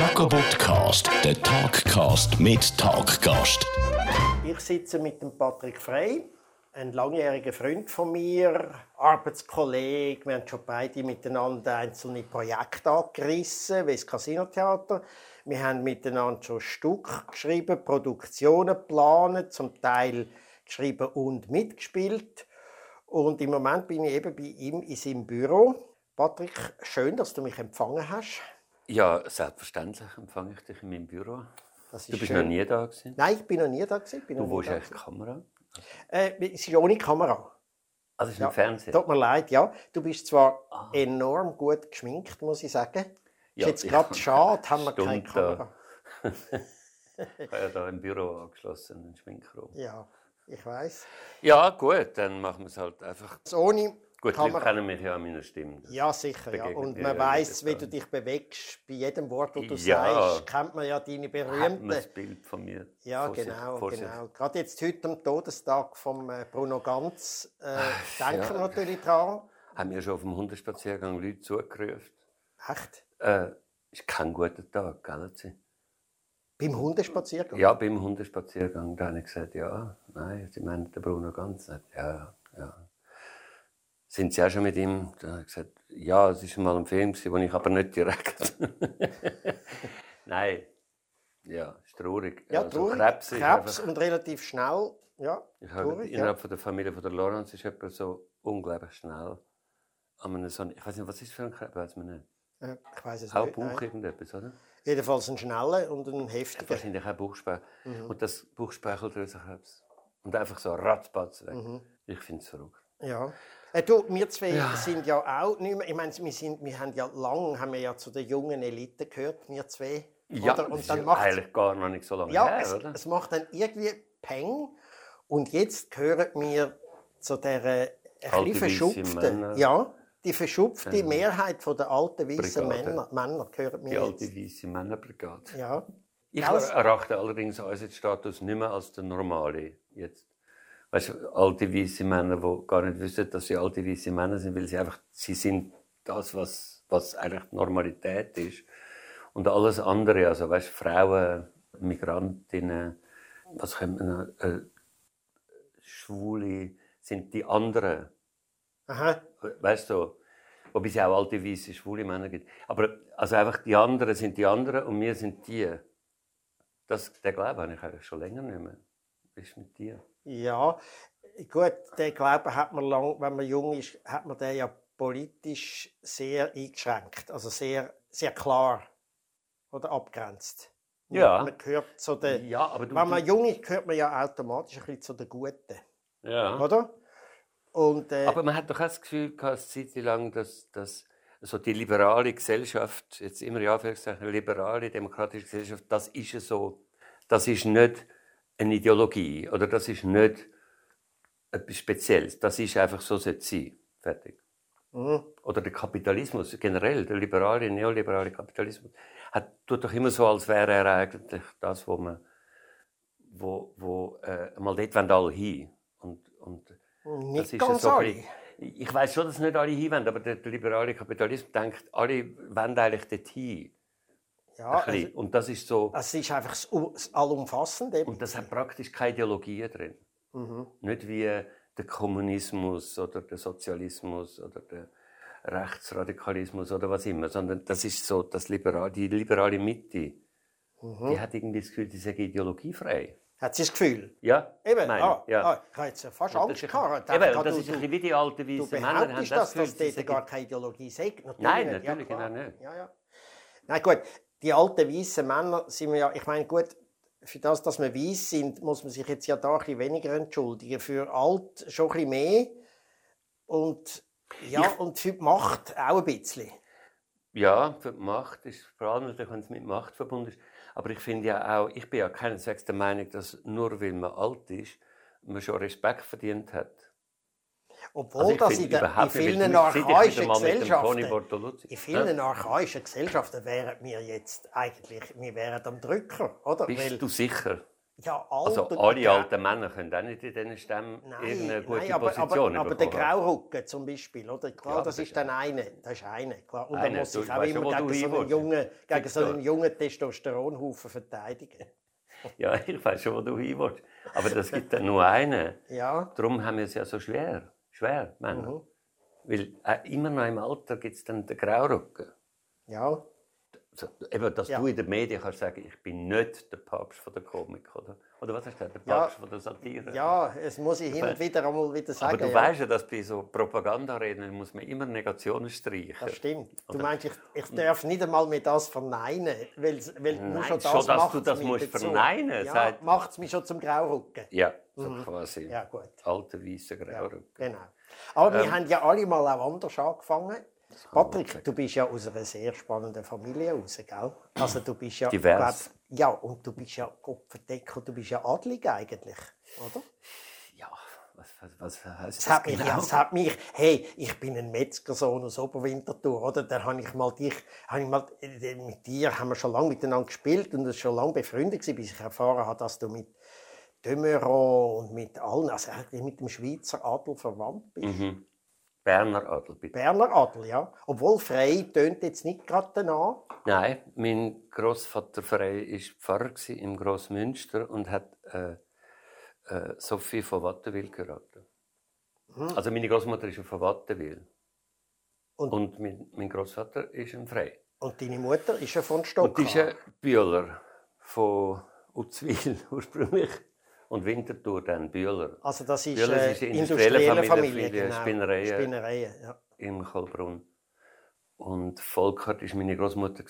Jacobotcast, der Talkcast mit Talkgast. Ich sitze mit dem Patrick Frey, ein langjähriger Freund von mir, Arbeitskollege. Wir haben schon beide miteinander einzelne Projekte angerissen, wie das Casinotheater. Wir haben miteinander schon Stück geschrieben, Produktionen geplant, zum Teil geschrieben und mitgespielt. Und im Moment bin ich eben bei ihm in seinem Büro. Patrick, schön, dass du mich empfangen hast. Ja, selbstverständlich empfange ich dich in meinem Büro. Du ist bist schön. noch nie da gewesen. Nein, ich bin noch nie da gewesen. Du wohnst da eigentlich die. Kamera. Äh, es ist ohne Kamera. Also es ist Ja. im Fernsehen. Tut mir leid, ja. Du bist zwar enorm gut geschminkt, muss ich sagen. Ja, ist jetzt gerade habe schade, haben wir keine Stunde da. Kamera. Ich habe ja da im Büro angeschlossen, einen Schminkraum. Ja, ich weiß. Ja, gut, dann machen wir es halt einfach. Also ohne Gut, Kamera. wir kennen mich ja an meiner Stimme. Ja, sicher. Ja. Und man weiß, wie du dich bewegst. Bei jedem Wort, das du Ja. sagst, kennt man ja deine Hat man berühmten. das Bild von mir Ja, vor sich- genau, vor sich? genau. Gerade jetzt heute am Todestag von äh, Bruno Ganz äh, denken ja. wir natürlich dran. Haben wir schon auf dem Hundespaziergang Leute zugerufen. Echt? Äh, ist kein guter Tag, gell? Beim Hundespaziergang? Ja, beim Hundespaziergang, da habe ich gesagt, ja, nein, sie meinen den Bruno ganz nicht. Ja, ja. Sind Sie auch schon mit ihm? Da ich gesagt, ja, es war mal ein Film, den ich aber nicht direkt. nein, ja, ist traurig. Ja, Also traurig. Krebs ist Krebs einfach, und relativ schnell. Ja, ich habe, traurig, ja. innerhalb von der Familie von der Lawrence ist jemand so unglaublich schnell. An so, ich weiß nicht, was ist für ein Krebs, weiß man nicht. Äh, Ich weiß es Auch nicht. Bauch nein. irgendetwas, oder? Jedenfalls ein schneller und ein heftiger. Wahrscheinlich auch Bauchspeichel. Mhm. Und das Bauchspeicheldrüsenkrebs. Und einfach so ratzbatz weg. Mhm. Ich finde es verrückt. Ja. Äh, du, wir zwei sind ja auch nicht mehr, ich meine, wir, sind, wir haben ja lang haben wir ja zu der jungen Elite gehört, wir zwei. Ja, Oder? das Und ist dann ja macht eigentlich gar noch nicht so lange ja, her, es, oder? es macht dann irgendwie Peng. Und jetzt gehören wir zu der äh, ein verschupften, ja, die verschupfte Mehrheit von der alten weißen. Männer, Männer gehören Die wir alte weiße Männerbrigade. Ja. Ich Alles- erachte allerdings unseren Status nicht mehr als der normale jetzt. Weißt du, alte weiße Männer, die gar nicht wissen, dass sie alte weiße Männer sind, weil sie einfach, sie sind das, was, was eigentlich Normalität ist. Und alles andere, also weißt, du, Frauen, Migrantinnen, was können wir noch, äh, Schwule, sind die anderen. Aha. Weißt du, wobei es ja auch alte weiße schwule Männer gibt. Aber also einfach die anderen sind die anderen und wir sind die. Das, den Glauben habe ich eigentlich schon länger nicht mehr. Was ist mit dir? Ja, gut, den Glauben hat man lang, wenn man jung ist, hat man den ja politisch sehr eingeschränkt, also sehr, sehr klar oder abgrenzt. Ja. Man gehört zu den, Ja, aber du. wenn man jung ist, gehört man ja automatisch ein bisschen zu den Guten, ja. oder? Und äh, Aber man hat doch auch das Gefühl gehabt, Zeit lang, dass, dass so die liberale Gesellschaft, jetzt immer ja, liberale, demokratische Gesellschaft, das ist ja so, das ist nicht eine Ideologie oder das ist nicht etwas Spezielles. Das ist einfach so, sollte sein. Fertig. mhm. Oder der Kapitalismus generell, der liberale, neoliberale Kapitalismus, hat, tut doch immer so, als wäre er eigentlich das, wo man, wo, wo äh, mal dort wollen alle hin. Und, und nicht das ist ganz so alle. Ich weiß schon, dass nicht alle hinwollen, aber der, der liberale Kapitalismus denkt, alle wollen eigentlich dort hin. Ja, also, und das ist so, es ist einfach das, das Allumfassende. und das hat praktisch keine Ideologien drin. Mhm. Nicht wie der Kommunismus oder der Sozialismus oder der Rechtsradikalismus oder was immer, sondern das ist so, das Liberal, die liberale Mitte, Mhm. die hat irgendwie das Gefühl, die sei ideologiefrei. Hat sie das Gefühl? Ja, Eben, meine ah, ja. ah, ich habe jetzt ja fast Das Angst gehabt. eben, und das du- ist ein du- bisschen wie die alten Du weißen Männer. haben behauptest, das dass Gefühl, das dort gar keine Ideologie sei? Natürlich Nein, natürlich klar. genau nicht. Ja, ja. Nein, gut, die alten weißen Männer sind wir ja, ich meine, gut, für das, dass wir weiß sind, muss man sich jetzt ja da ein bisschen weniger entschuldigen. Für alt schon ein bisschen mehr und, ja, und für die Macht auch ein bisschen. Ja, für die Macht ist vor allem natürlich, wenn es mit Macht verbunden ist. Aber ich finde ja auch, ich bin ja keineswegs der Meinung, dass nur weil man alt ist, man schon Respekt verdient hat. Obwohl Also das in, der, in vielen archaischen Gesellschaften, in vielen Ja. archaischen Gesellschaften wären wir jetzt eigentlich, wir wären am Drücker, oder? Bist Weil- du sicher? Ja, Also alle alten Männer können auch nicht in diesen Stämmen irgendeine gute nein, aber, Position aber, aber der bekommen. Graurücken zum Beispiel, oder? Klar, Ja, das das ist dann einer. Das ist einer, klar. Und Einer, dann muss du ich auch immer gegen so einen jungen, gegen so einen jungen Testosteronhaufen verteidigen. Ja, ich weiß schon, wo du hin willst. Aber das gibt dann nur einen. Ja, Darum haben wir es ja so schwer. Schwer, Männer. Mhm. Weil äh, immer noch im Alter gibt es dann den Graurücken. ja. Eben, dass Ja. du in den Medien kannst sagen, ich bin nicht der Papst von der Komik, oder? Oder was hast du gesagt? Der Ja. Papst von der Satire? Ja, es muss ich hin und wieder einmal wieder sagen. Aber du ja. weißt ja, dass bei so Propagandareden muss man immer Negationen streichen. Das stimmt. Du Oder- meinst, ich, ich darf nicht einmal mehr das verneinen, weil, weil nur Nein, schon das schon, dass du das musst dazu. verneinen, Ja, sagt- macht es mich schon zum Graurücken. Ja, so quasi. Mhm. Ja, gut. Alte, weiße Graurücken. Genau. Aber Ähm. wir haben ja alle mal auch anders angefangen. Patrick, du bist ja aus einer sehr spannenden Familie raus, gell? Also du bist ja... Divers. glaub- ja, und du bist ja, Gott verdeckt, du bist ja adlig eigentlich, oder? Ja, was, was, was heißt Es das hat, mich, genau? ja, es hat mich, hey, ich bin ein Metzgersohn aus Oberwinterthur, oder? Da habe ich mal dich, habe ich mal, äh, mit dir haben wir schon lange miteinander gespielt und es schon lange befreundet gewesen, bis ich erfahren habe, dass du mit Demeron und mit allen, also eigentlich mit dem Schweizer Adel verwandt bist. Mhm. Berner Adel, bitte. Berner Adel, ja. Obwohl Frei tönt jetzt nicht gerade danach. Nein, mein Großvater Frey war Pfarrer im Grossmünster und hat äh, äh, Sophie von Wattenwil geheiratet. Also meine Großmutter ist von Wattenwil. Und- Und, mein, mein Großvater ist ein Frey. Und deine Mutter ist ja von Und die Stockholm. ist ein Bühler von Uzwil ursprünglich. Und Winterthur dann Bühler. Also das ist, Bühler äh, ist eine industrielle industrielle Familie, Familie, Familie, genau. Spinnereien. Spinnereien, ja. im Kohlbrunn. Und Volkert war meine Großmutter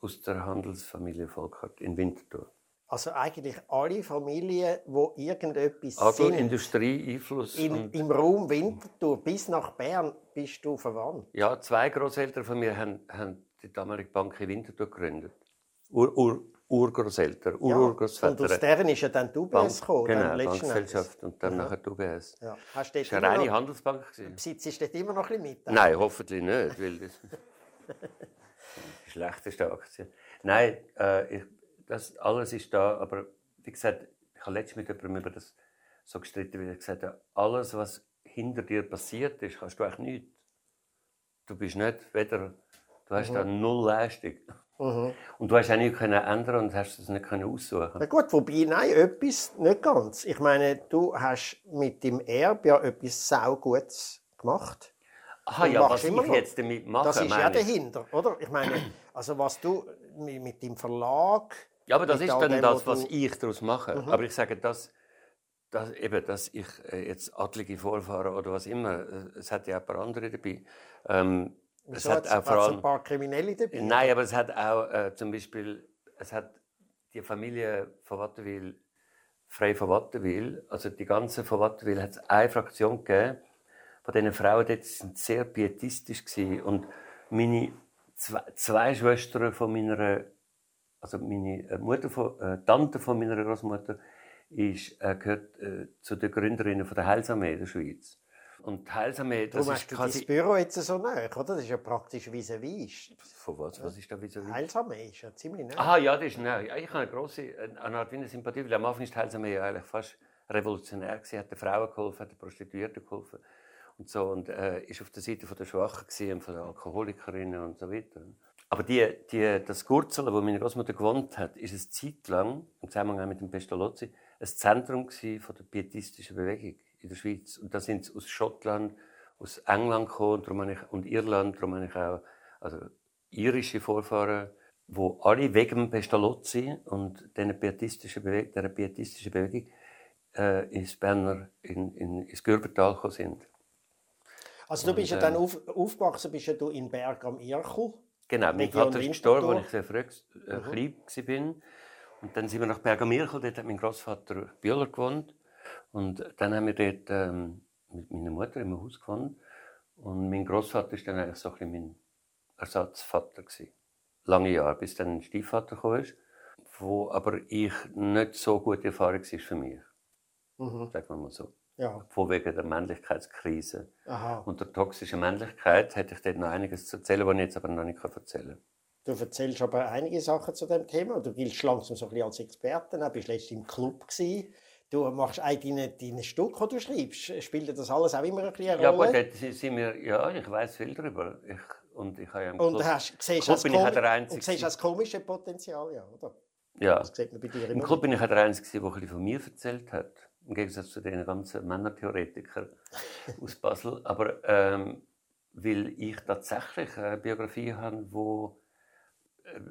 aus der Handelsfamilie Volkert in Winterthur. Also eigentlich alle Familien, wo irgendetwas Also sind, Industrie, Einfluss. in, im Raum Winterthur bis nach Bern bist du verwandt. ja, zwei Großeltern von mir haben, haben die damalige Bank in Winterthur gegründet. Ur, Ur, Urgroßeltern, und aus Ururgroßväter. deren ist ja dann die UBS gekommen. genau, letzten Bankgesellschaft und dann Aha. nachher die UBS. Ja. Hast du Das war eine reine noch, Handelsbank. besitzt du dort immer noch ein bisschen mit? Nein, hoffentlich nicht, weil das die schlechteste Aktie. Nein, äh, ich, das alles ist da, aber wie gesagt, ich habe letztens mit jemandem über das so gestritten, weil ich gesagt habe, alles, was hinter dir passiert ist, kannst du eigentlich nichts. Du bist nicht weder, du hast da null Leistung. Und du hast auch nichts können ändern und hast es nicht können aussuchen. Na gut, wobei, nein, etwas nicht ganz. Ich meine, du hast mit dem Erbe ja etwas saugutes gemacht. Aha, Und ja, was ich immer noch. jetzt damit mache, Das ist ja dahinter, oder? Ich meine, also was du mit, dem Verlag... Ja, aber das ist dann dem, das, was ich daraus mache. Mhm. Aber ich sage, dass, dass, eben, dass ich äh, jetzt adlige Vorfahren oder was immer, äh, es hat ja auch ein paar andere dabei. Ähm, es Wieso hat auch vor allem, ein paar Kriminelle dabei? nein, aber es hat auch äh, zum Beispiel, es hat die Familie von Wattenwil, Frei von Wattenwil, also die ganze von Wattenwil, hat es eine Fraktion gegeben, von diesen Frauen dort sind sehr pietistisch gewesen. und meine zwei, zwei Schwestern von meiner also meine äh, Mutter von, äh, Tante von meiner Großmutter ist, äh, gehört äh, zu den Gründerinnen von der Heilsarmee der Schweiz. Und die Heilsarmee, das Darum ist hast du quasi... dein Büro jetzt so nah, oder? Das ist ja praktisch vis-à-vis. Von was? Was ist da vis Heilsarmee ist ja ziemlich nah. Aha, ja, das ist. Ja, ich habe eine grosse, eine Art eine Sympathie, weil am Anfang ist die Heilsarmee ja eigentlich fast revolutionär gewesen, hat den Frauen geholfen, hat den Prostituierten geholfen und so und äh, ist auf der Seite von der Schwachen gewesen, von den Alkoholikerinnen und so weiter. Aber die, die, das Gurzel, wo meine Großmutter gewohnt hat, ist eine Zeit lang, im Zusammenhang mit dem Pestalozzi, ein Zentrum gewesen von der pietistischen Bewegung in der Schweiz. Und da sind sie aus Schottland, aus England gekommen und, darum ich, und Irland, darum habe ich auch also irische Vorfahren, wo alle wegen dem Pestalozzi und dieser pietistischen Bewegung, dieser pietistischen Bewegung äh, ins Berner, in, in, ins Gürbental gekommen sind. Also du bist ja Und, dann auf, aufgewachsen, bist ja du in Berg am Irchel. Genau, mein Vater ist gestorben, als ich sehr früh äh, klein war. Und dann sind wir nach Bergamirchel, dort hat mein Großvater Bühler gewohnt. Und dann haben wir dort ähm, mit meiner Mutter im Haus gewohnt. Und mein Großvater war dann eigentlich so ein bisschen mein Ersatzvater. Gewesen. Lange Jahre, bis dann ein Stiefvater kam, wo aber ich nicht so gute Erfahrung war für mich. Mhm. Sagen wir mal so. Ja, Von wegen der Männlichkeitskrise. aha. Und der toxischen Männlichkeit hätte ich dort noch einiges zu erzählen, was ich jetzt aber noch nicht erzählen kann. Du erzählst aber einige Sachen zu dem Thema. Du giltst langsam so ein bisschen als Experte. Du bist letztens im Club. Gewesen. Du machst auch deine, deine Stücke, die du schreibst. Spielt das alles auch immer ein bisschen eine Ja, Rolle? gut, dort sind wir, ja, ich weiß viel darüber. Ich, und ich habe ja und Club- hast, siehst Club bin ich der Einzige und siehst das komische Potenzial, ja, oder? Ja. Das sieht man bei dir Im. Club bin ich auch der Einzige, der ein bisschen von mir erzählt hat. Im Gegensatz zu den ganzen Männertheoretikern aus Basel. Aber ähm, weil ich tatsächlich eine Biografie habe, wo äh,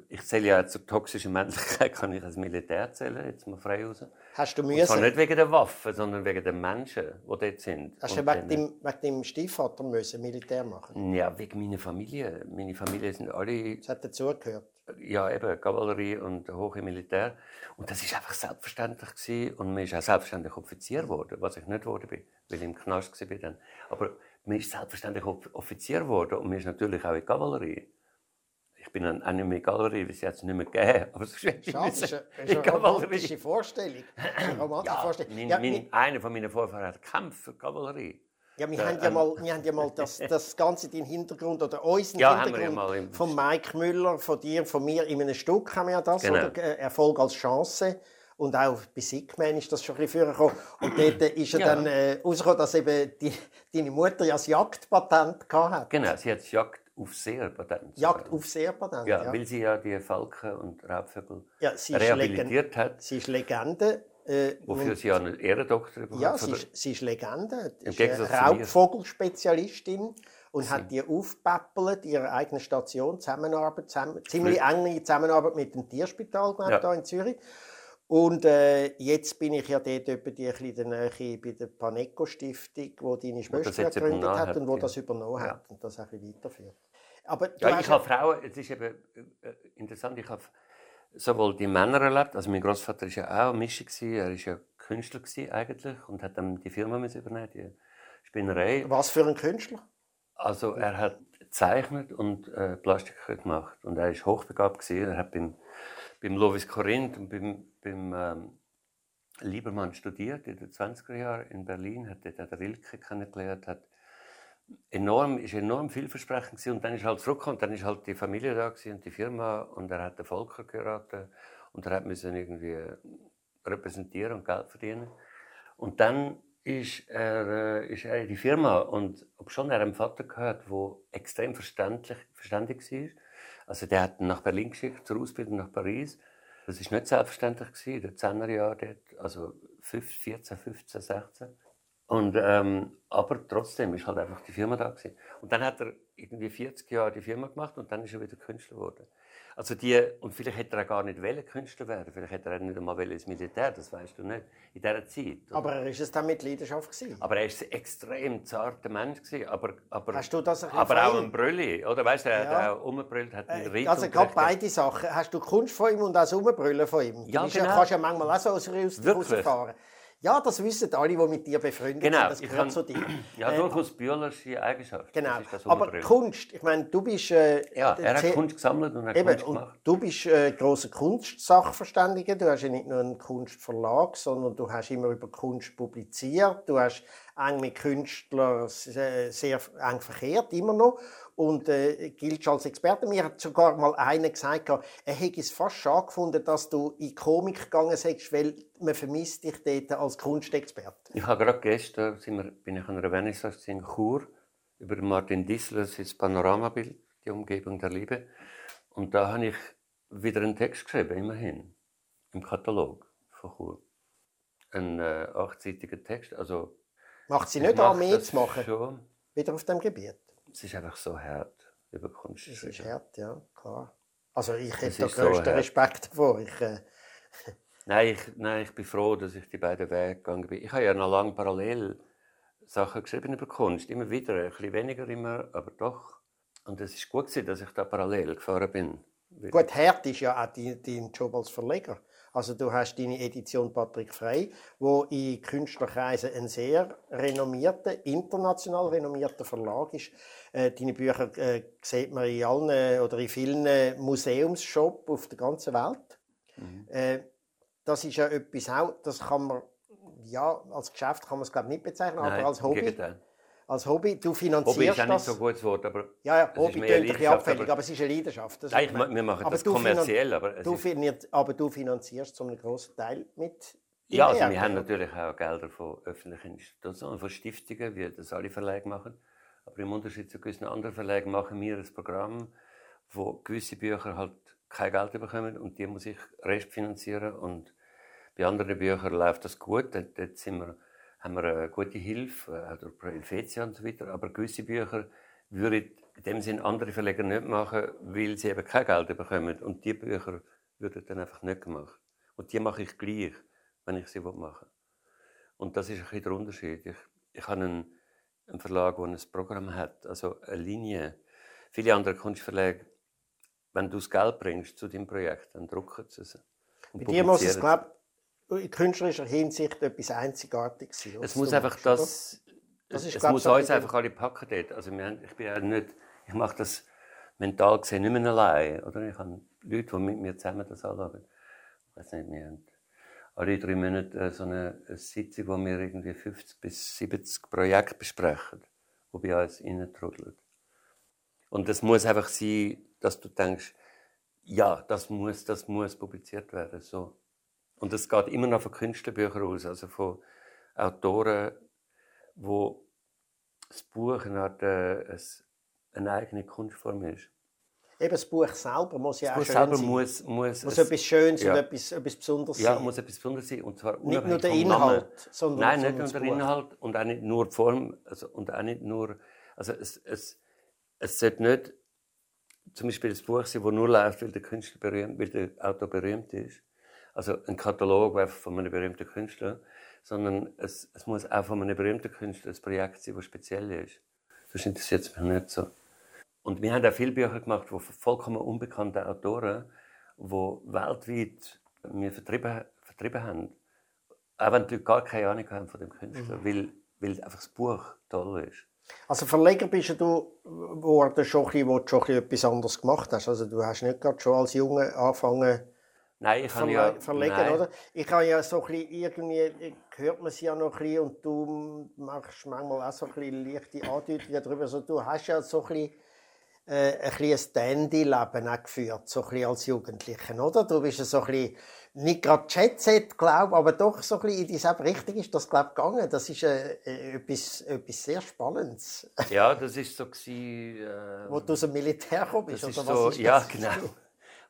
ich zähle ja zur toxischen Männlichkeit, kann ich als Militär zählen, jetzt mal frei raus. Hast du Und zwar müssen, nicht wegen der Waffen, sondern wegen den Menschen, die dort sind. hast du wegen dem, wegen dem Stiefvater müssen Militär machen? Ja, wegen meiner Familie. Meine Familie sind alle Das hat dazugehört. ja, eben Kavallerie und hohe Militär. Und das ist einfach selbstverständlich gewesen. Und man ist auch selbstverständlich Offizier geworden, was ich nicht geworden bin, weil ich im Knast war dann. Aber man ist selbstverständlich Off- Offizier geworden und man ist natürlich auch in die Kavallerie. Ich bin dann auch nicht mehr in die Kavallerie, weil es jetzt nicht mehr gegeben aber hätte ich Schade, das ist eine, das ist romantische Vorstellung. Das ist eine romantische Ja, Vorstellung. mein, Ja, mein, einer von meinen Vorfahren hat gekämpft für Kavallerie. Ja, wir Ja, haben ja ähm, mal, wir haben ja mal das, das Ganze, den Hintergrund oder unseren Ja, ja Hintergrund im- von Mike Müller, von dir, von mir in einem Stück haben wir ja das, Genau. oder? Äh, Erfolg als Chance. Und auch bei Sickman ist das schon ein bisschen vorgekommen. Und dort ist ja, Ja. dann äh, rausgekommen, dass eben die, deine Mutter ja das Jagdpatent gehabt Genau, sie hat das Jagd auf Patent. Jagdaufseherpatent. Ja, ja. weil sie ja die Falken und Raubvögel Ja, sie rehabilitiert hat. Sie ist Legende. Äh, Wofür sie ja einen Ehrendoktor bekommen Ja, sie ist, sie ist Legende. Sie ist eine. Raubvogelspezialistin und hat die aufgepäppelt, ihre eigene Station, Zusammenarbeit, zusammen, ziemlich enge Zusammenarbeit mit dem Tierspital Ja. da in Zürich. Und äh, jetzt bin ich ja dort etwa die ein bisschen Nähe bei der Paneco-Stiftung, wo deine Schwester gegründet hat und wo ja. das übernommen hat und das ein bisschen weiterführt. Aber Ja, ich habe Frauen, es ist eben äh, äh, interessant, ich habe sowohl die Männer erlebt, also mein Großvater war ja auch gewesen, er war ja Künstler eigentlich und hat dann die Firma übernehmen, die Spinnerei. was für ein Künstler? Also er hat gezeichnet und äh, Plastik gemacht und er ist hochbegabt gewesen. Er hat beim, beim Lovis Corinth und beim, beim ähm, Liebermann studiert in den 20er Jahren in Berlin, hat dort Rilke kennengelernt, hat enorm, ist enorm vielversprechend gewesen. und dann ist halt zurückgekommen, dann ist halt die Familie da gewesen und die Firma. Und er hat den Volker geheiratet. Und er hat müssen irgendwie repräsentieren und Geld verdienen. Und dann ist er, äh, ist er in die Firma. Und obschon er einen Vater gehabt, der extrem verständlich, verständig war, also der hat ihn nach Berlin geschickt zur Ausbildung nach Paris. Das ist nicht selbstverständlich gewesen, 10er Jahren dort, also 5, 14, 15, 16. Und, ähm, aber trotzdem ist halt einfach die Firma da gewesen. Und dann hat er irgendwie 40 Jahre die Firma gemacht und dann ist er wieder Künstler geworden. Also die, und vielleicht hätte er auch gar nicht wollen, Künstler werden. Vielleicht hätte er auch nicht einmal wollen ins Militär, das weißt du nicht, in dieser Zeit. oder? Aber er ist es dann mit Leidenschaft gewesen. Aber er war ein extrem zarter Mensch. Gewesen, aber, aber, Hast du das aber auch ein Brülli. Oder weißt du, er Ja. hat auch umgebrüllt, hat einen Ritt Also gerade beide Sachen. Hast du Kunst von ihm und auch das Rumbrüllen von ihm? Ja, du genau. ja, kannst ja manchmal auch so aus Wirklich? rausfahren. Ja, das wissen alle, die mit dir befreundet Genau, sind. Das gehört kann- zu dir. Ja, Äh, durchaus Bühlersche Eigenschaft. Genau. Aber. Kunst, ich meine, du bist... Äh, Ja, er hat Kunst gesammelt und hat Eben, Kunst und gemacht. du bist äh, großer Kunstsachverständiger. Du hast ja nicht nur einen Kunstverlag, sondern du hast immer über Kunst publiziert. Du hast eng mit Künstlern sehr, sehr eng verkehrt, immer noch. Und äh, giltst als Experte. Mir hat sogar mal einer gesagt, er hätte es fast schade gefunden, dass du in Komik gegangen bist, weil man vermisst dich dort als Kunstexperte. Ich habe gerade gestern sind wir, bin ich an einer Vernissage in Chur über Martin Dissler, sein Panoramabild, die Umgebung der Liebe. Und da habe ich wieder einen Text geschrieben, immerhin, im Katalog von Chur. Ein äh, achtseitiger Text. Also, Macht sie ich nicht an, mehr das zu machen, Schon. wieder auf dem Gebiet? Es ist einfach so hart, über Kunst zu Das ist hart, ja, klar. Also ich Es hätte da ist so. Respekt davor. Ich, äh, Nein ich, nein, ich bin froh, dass ich die beiden Wege gegangen bin. Ich habe ja noch lange parallel Sachen geschrieben über Kunst. Immer wieder, ein bisschen weniger immer, aber doch. Und es ist gut dass ich da parallel gefahren bin. Gut, hart ist ja auch dein, dein Job als Verleger. Also du hast deine Edition Patrick Frey, wo in Künstlerkreisen ein sehr renommierter, international renommierter Verlag ist. Äh, deine Bücher äh, sieht man in allen äh, oder in vielen äh, Museumsshops auf der ganzen Welt. Äh, das ist ja etwas auch, das kann man ja als Geschäft kann man es glaube nicht bezeichnen, Nein, aber als Hobby. Gegenteil. Als Hobby, du Hobby finanzierst ist auch nicht so ein gutes Wort, aber ja, ja, Hobby klingt ein bisschen abfällig, aber- aber es ist eine Leidenschaft. das Nein, ich, wir machen Aber das kommerziell, aber es Du, ist, aber du finanzierst zu einem grossen Teil mit ja, also wir haben natürlich auch Gelder von öffentlichen Institutionen, von Stiftungen, wie das alle Verlage machen. Aber im Unterschied zu gewissen anderen Verlagen machen wir ein Programm, wo gewisse Bücher halt kein Geld bekommen und die muss ich restfinanzieren und bei anderen Büchern läuft das gut. Dort, dort sind wir, haben wir eine gute Hilfe, äh, auch durch Helvetia und so weiter. Aber gewisse Bücher würden in dem Sinn andere Verleger nicht machen, weil sie eben kein Geld bekommen. Und die Bücher würden dann einfach nicht gemacht. Und die mache ich gleich, wenn ich sie machen will. Und das ist ein bisschen der Unterschied. Ich, ich habe einen, einen Verlag, der ein Programm hat, also eine Linie. Viele andere Kunstverlage, wenn du das Geld bringst zu deinem Projekt, dann drucken sie es. und Bei dir muss es, glaube in künstlerischer Hinsicht etwas Einzigartiges sein. Es muss einfach machst, das. Das ist, es muss uns ein einfach alle packen dort. Also wir ich bin ja nicht, ich mache das mental gesehen nicht mehr allein. Oder? Ich habe Leute, die mit mir zusammen das anschauen. Ich weiß nicht, wir haben alle drei Monate äh, so eine, Sitzung, wo wir irgendwie 50 bis 70 Projekte besprechen, die bei uns reintrudeln. Und es muss einfach sein, dass du denkst, ja, das muss, das muss publiziert werden. So. Und es geht immer noch von Künstlerbüchern aus, also von Autoren, wo das Buch eine, äh, ein- eine eigene Kunstform ist. Eben das Buch selber muss ja Das auch Buch schön selber sein. muss, muss, muss es- etwas Schönes ja. und etwas, etwas Besonderes ja, sein. muss etwas Besonderes sein. Und zwar Nicht nur der Inhalt, Namen. sondern Nein, nicht nur das der. Inhalt und auch nicht nur die Form. Also, und auch nicht nur. Also es, es, es sollte nicht zum Beispiel das Buch sein, das nur läuft, weil der Künstler berühmt, weil der Autor berühmt ist. Also ein Katalog einfach von einem berühmten Künstler. Sondern es, es muss auch von einem berühmten Künstler ein Projekt sein, das speziell ist. Das interessiert mich nicht so. Und wir haben auch viele Bücher gemacht von vollkommen unbekannten Autoren, die weltweit wir vertrieben, vertrieben haben. Auch wenn die gar keine Ahnung haben von dem Künstler, Mhm. weil, weil einfach das Buch toll ist. Also Verleger bist du geworden, schon wo du schon etwas anderes gemacht hast. Also du hast nicht gerade schon als Junge angefangen Nein, ich verle ja... verlegen, nein. oder? Ich habe ja so ein bisschen, irgendwie, hört man sie ja noch ein bisschen und du machst manchmal auch so ein bisschen leichte Andeutungen darüber. Also du hast ja so ein bisschen, äh, ein bisschen ein Standy-Leben auch geführt, so ein bisschen als Jugendlicher, oder? Du bist ja so ein bisschen, nicht gerade Jet-Set, glaube aber doch so ein bisschen in dieselbe Richtung ist das, glaube gegangen. Das ist äh, äh, etwas, etwas sehr Spannendes. Ja, das war so... Gewesen, äh, Wo du aus dem Militär ist oder so, was ist ja, das? genau.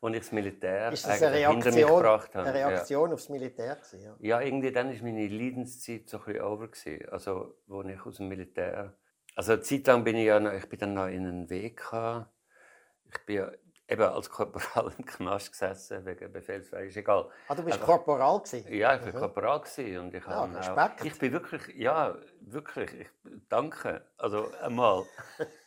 Als ich das Militär Ist das eine hinter Reaktion, gebracht habe. eine ja. Reaktion aufs Militär gewesen, ja? Ja, irgendwie dann ist meine Leidenszeit so ein bisschen over gewesen. Also, wo ich aus dem Militär... Also, eine Zeit lang bin ich ja noch, ich bin dann noch in einen WK. Ich bin ja eben als Korporal im Knast gesessen, wegen Befehlsfrei, ist egal. Ah, du bist Aber- Korporal gewesen? Ja, ich war Korporal gewesen und ich Ja, habe Respekt. auch, ich bin wirklich, ja, wirklich, ich, danke. Also einmal,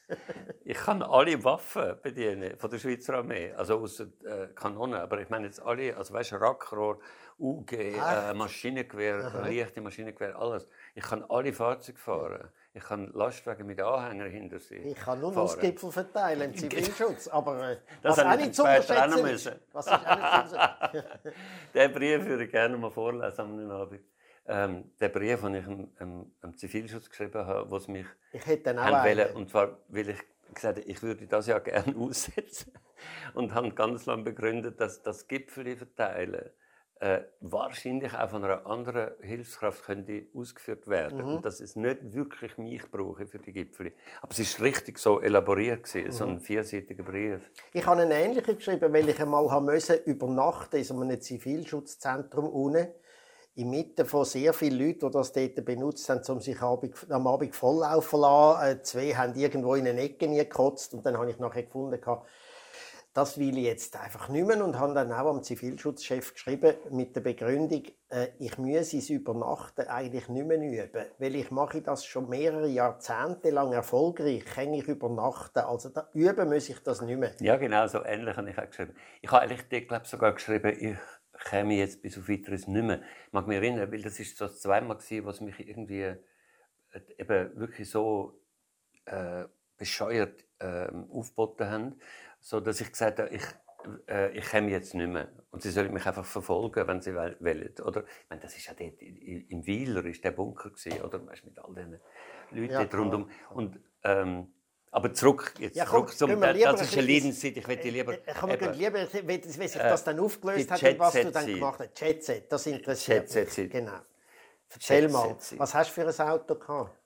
ich kann alle Waffen bedienen von der Schweizer Armee, also außer äh, Kanonen, aber ich meine jetzt alle, also weißt du, Rackrohr, UG, äh, Maschinengewehr, leichte Maschinengewehr, alles. Ich kann alle Fahrzeuge fahren. Ich kann Lastwagen mit Anhänger hinter sich Ich kann nur fahren. Nussgipfel verteilen im Zivilschutz, aber äh, Das was auch ich nicht zu unterschätzen ist. Was ist auch nicht zu unterschätzen? Den Brief würde ich gerne mal vorlesen am Abend. Ähm, den Brief, den ich am, am, am Zivilschutz geschrieben habe, sie mich Ich hätte dann auch wollen, und zwar, weil ich gesagt habe, ich würde das ja gerne aussetzen und habe ganz lange begründet, dass das Gipfel verteilen äh, wahrscheinlich auch von einer anderen Hilfskraft könnte ausgeführt werden Mhm. und dass es nicht wirklich mich brauche für die Gipfel. Aber es ist richtig so elaboriert gewesen, so Mhm. ein vierseitiger Brief. Ich habe einen ähnlichen geschrieben, weil ich einmal haben müssen übernachten in so einem Zivilschutzzentrum unten. In Mitte von sehr vielen Leuten, die das dort benutzt haben, um sich am Abend volllaufen zu lassen. Äh, Zwei haben irgendwo in eine Ecke nie gekotzt. Und dann habe ich nachher gefunden, das will ich jetzt einfach nicht mehr und habe dann auch am Zivilschutzchef geschrieben mit der Begründung, äh, ich müsse es Übernachten eigentlich nicht mehr üben, weil ich mache das schon mehrere Jahrzehnte lang erfolgreich, kann ich übernachten, also da üben muss ich das nicht mehr. Ja, genau, so ähnlich habe ich auch geschrieben. Ich habe eigentlich glaube sogar geschrieben, ich käme jetzt bis auf weiteres nicht mehr. Ich mag mich erinnern, weil das ist so das zweimal gewesen, was mich irgendwie äh, eben wirklich so äh, bescheuert ähm, aufgeboten haben, so dass ich gesagt habe, ich, äh, ich komme jetzt nicht mehr. Und sie sollen mich einfach verfolgen, wenn sie wollen. Oder, ich meine, das ist ja dort, im Wieler ist der Bunker gewesen, oder? Weißt, mit all diesen Leuten ja, dort rundum. Und, ähm, aber zurück, jetzt ja, komm, zurück zum, das, das ist eine Leidenschaft, ich möchte lieber... Ich kann mir lieber, wie sich das dann aufgelöst hat und was du dann gemacht hast. Jetset, das interessiert mich. Genau. Erzähl mal, was hast du für ein Auto gehabt?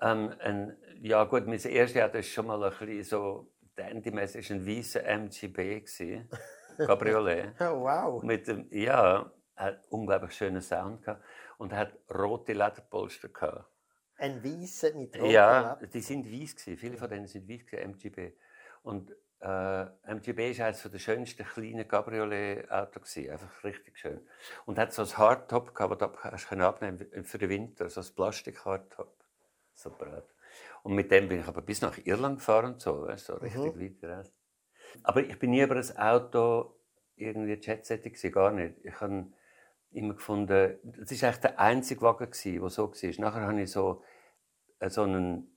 Ähm, ein, ja gut, mein erstes Auto war schon mal ein bisschen so dandy-mäßig, ein weißer MGB. Cabriolet. oh, wow. Mit dem, ja, hat unglaublich schönen Sound gehabt und hat rote Lederpolster gehabt. Ein weißer mit roten Ja, die sind weiß gewesen. Viele von denen sind weiß gewesen, MGB. Und äh, MGB ist eines der schönsten kleinen Cabriolet-Autos einfach richtig schön. Und hat so ein Hardtop gehabt, das du abnehmen für den Winter, so ein Plastik-Hardtop. Super. Und mit dem bin ich aber bis nach Irland gefahren, so, weißt, so richtig mhm. weit raus. Aber ich bin nie über ein Auto irgendwie Jetsetting gar nicht. Ich habe immer gefunden, das ist eigentlich der einzige Wagen gewesen, der so war. Nachher habe ich so, äh, so einen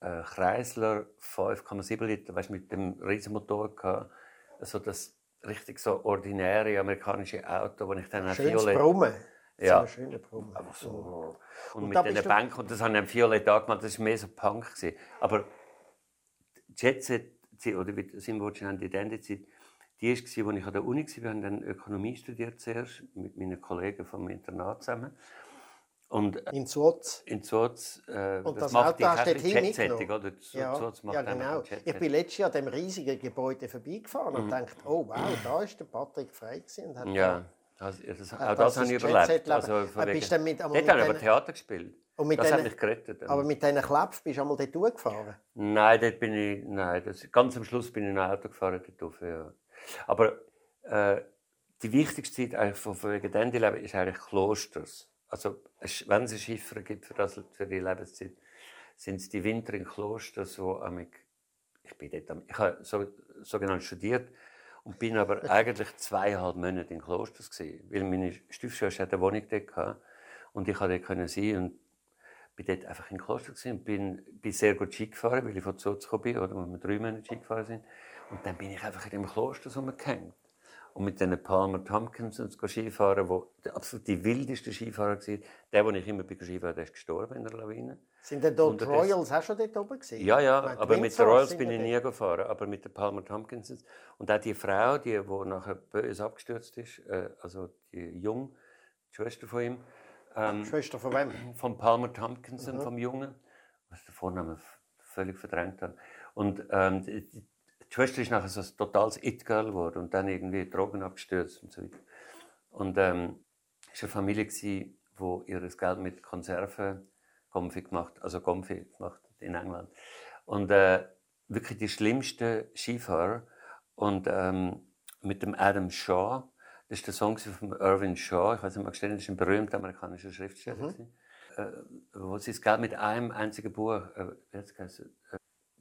äh, Chrysler 5,7 Liter, weißt, mit dem Riesenmotor gehabt. Also das richtig so ordinäre amerikanische Auto, wo ich dann ein Schönes Brummen. Ja. So schöne Brumme. Aber so. Und, und mit diesen Bank und das haben wir Violett angemacht, das war mehr so Punk. Gewesen. Aber Jetset, oder wie das im Wort die Identity, die war, als ich an der Uni war. Wir haben dann Ökonomie studiert zuerst mit meinen Kollegen vom Internat zusammen. Und, in Zwoz? In Zwoz. Äh, und das, das macht Auto hast du oder? Ja, ja genau. Ich bin letztes Jahr an dem riesigen Gebäude vorbeigefahren mhm. und dachte, oh wow, da ist der Patrick frei und hat ja. Das, das, auch das, habe ich überlebt. Also, bist dann mit, aber dort haben wir Theater gespielt. Und das denen, hat mich gerettet. Aber mit diesen Klepf bist du einmal dort durchgefahren? Nein, dort bin ich, nein, das, ganz am Schluss bin ich noch Auto gefahren dort ja. Aber äh, die wichtigste Zeit eigentlich von wegen Leben ist eigentlich Klosters. Also wenn es Schiffer gibt für, das, für die Lebenszeit, sind es die Winter in Klosters, wo ich bin dort, ich habe so, sogenannt studiert und bin aber eigentlich zweieinhalb Monate in Klosters gewesen, weil meine Stiefschwester eine Wohnung dort hatte und ich konnte dort sein und bin dort einfach in Kloster gewesen und bin, bin sehr gut Ski gefahren, weil ich von Zutz bin, oder wo wir drei Monate Ski gefahren sind. Und dann bin ich einfach in dem Kloster rumgehängt. Und mit den Palmer Tompkinsons Skifahren, wo absolut die wildesten Skifahrer waren. Der, den ich immer bei Skifahren der ist gestorben in der Lawine. Sind denn dort die Royals auch schon dort oben gewesen? Ja, ja, aber mit den Royals bin ich nie gefahren, aber mit den Palmer Tompkinsons. Und auch die Frau, die, die nachher böse abgestürzt ist, äh, also die Jung, die Schwester von ihm. Ähm, Schwester von wem? Von Palmer Tompkinson, mhm. vom Jungen. Was der Vorname völlig verdrängt hat. Und ähm, die, die Schwester ist nachher so ein totales It-Girl geworden und dann irgendwie Drogen abgestürzt und so weiter. Und ähm, es war eine Familie, die ihr Geld mit Konserven Comfy gemacht, also Comfy gemacht in England. Und äh, wirklich die schlimmsten Skifahrer. Und ähm, mit dem Adam Shaw, das ist der Song von Irvin Shaw, ich weiß nicht, mal gestellt, das ist ein berühmter amerikanischer Schriftsteller, mhm. äh, wo sie es gab mit einem einzigen Buch, äh, wie heißt es,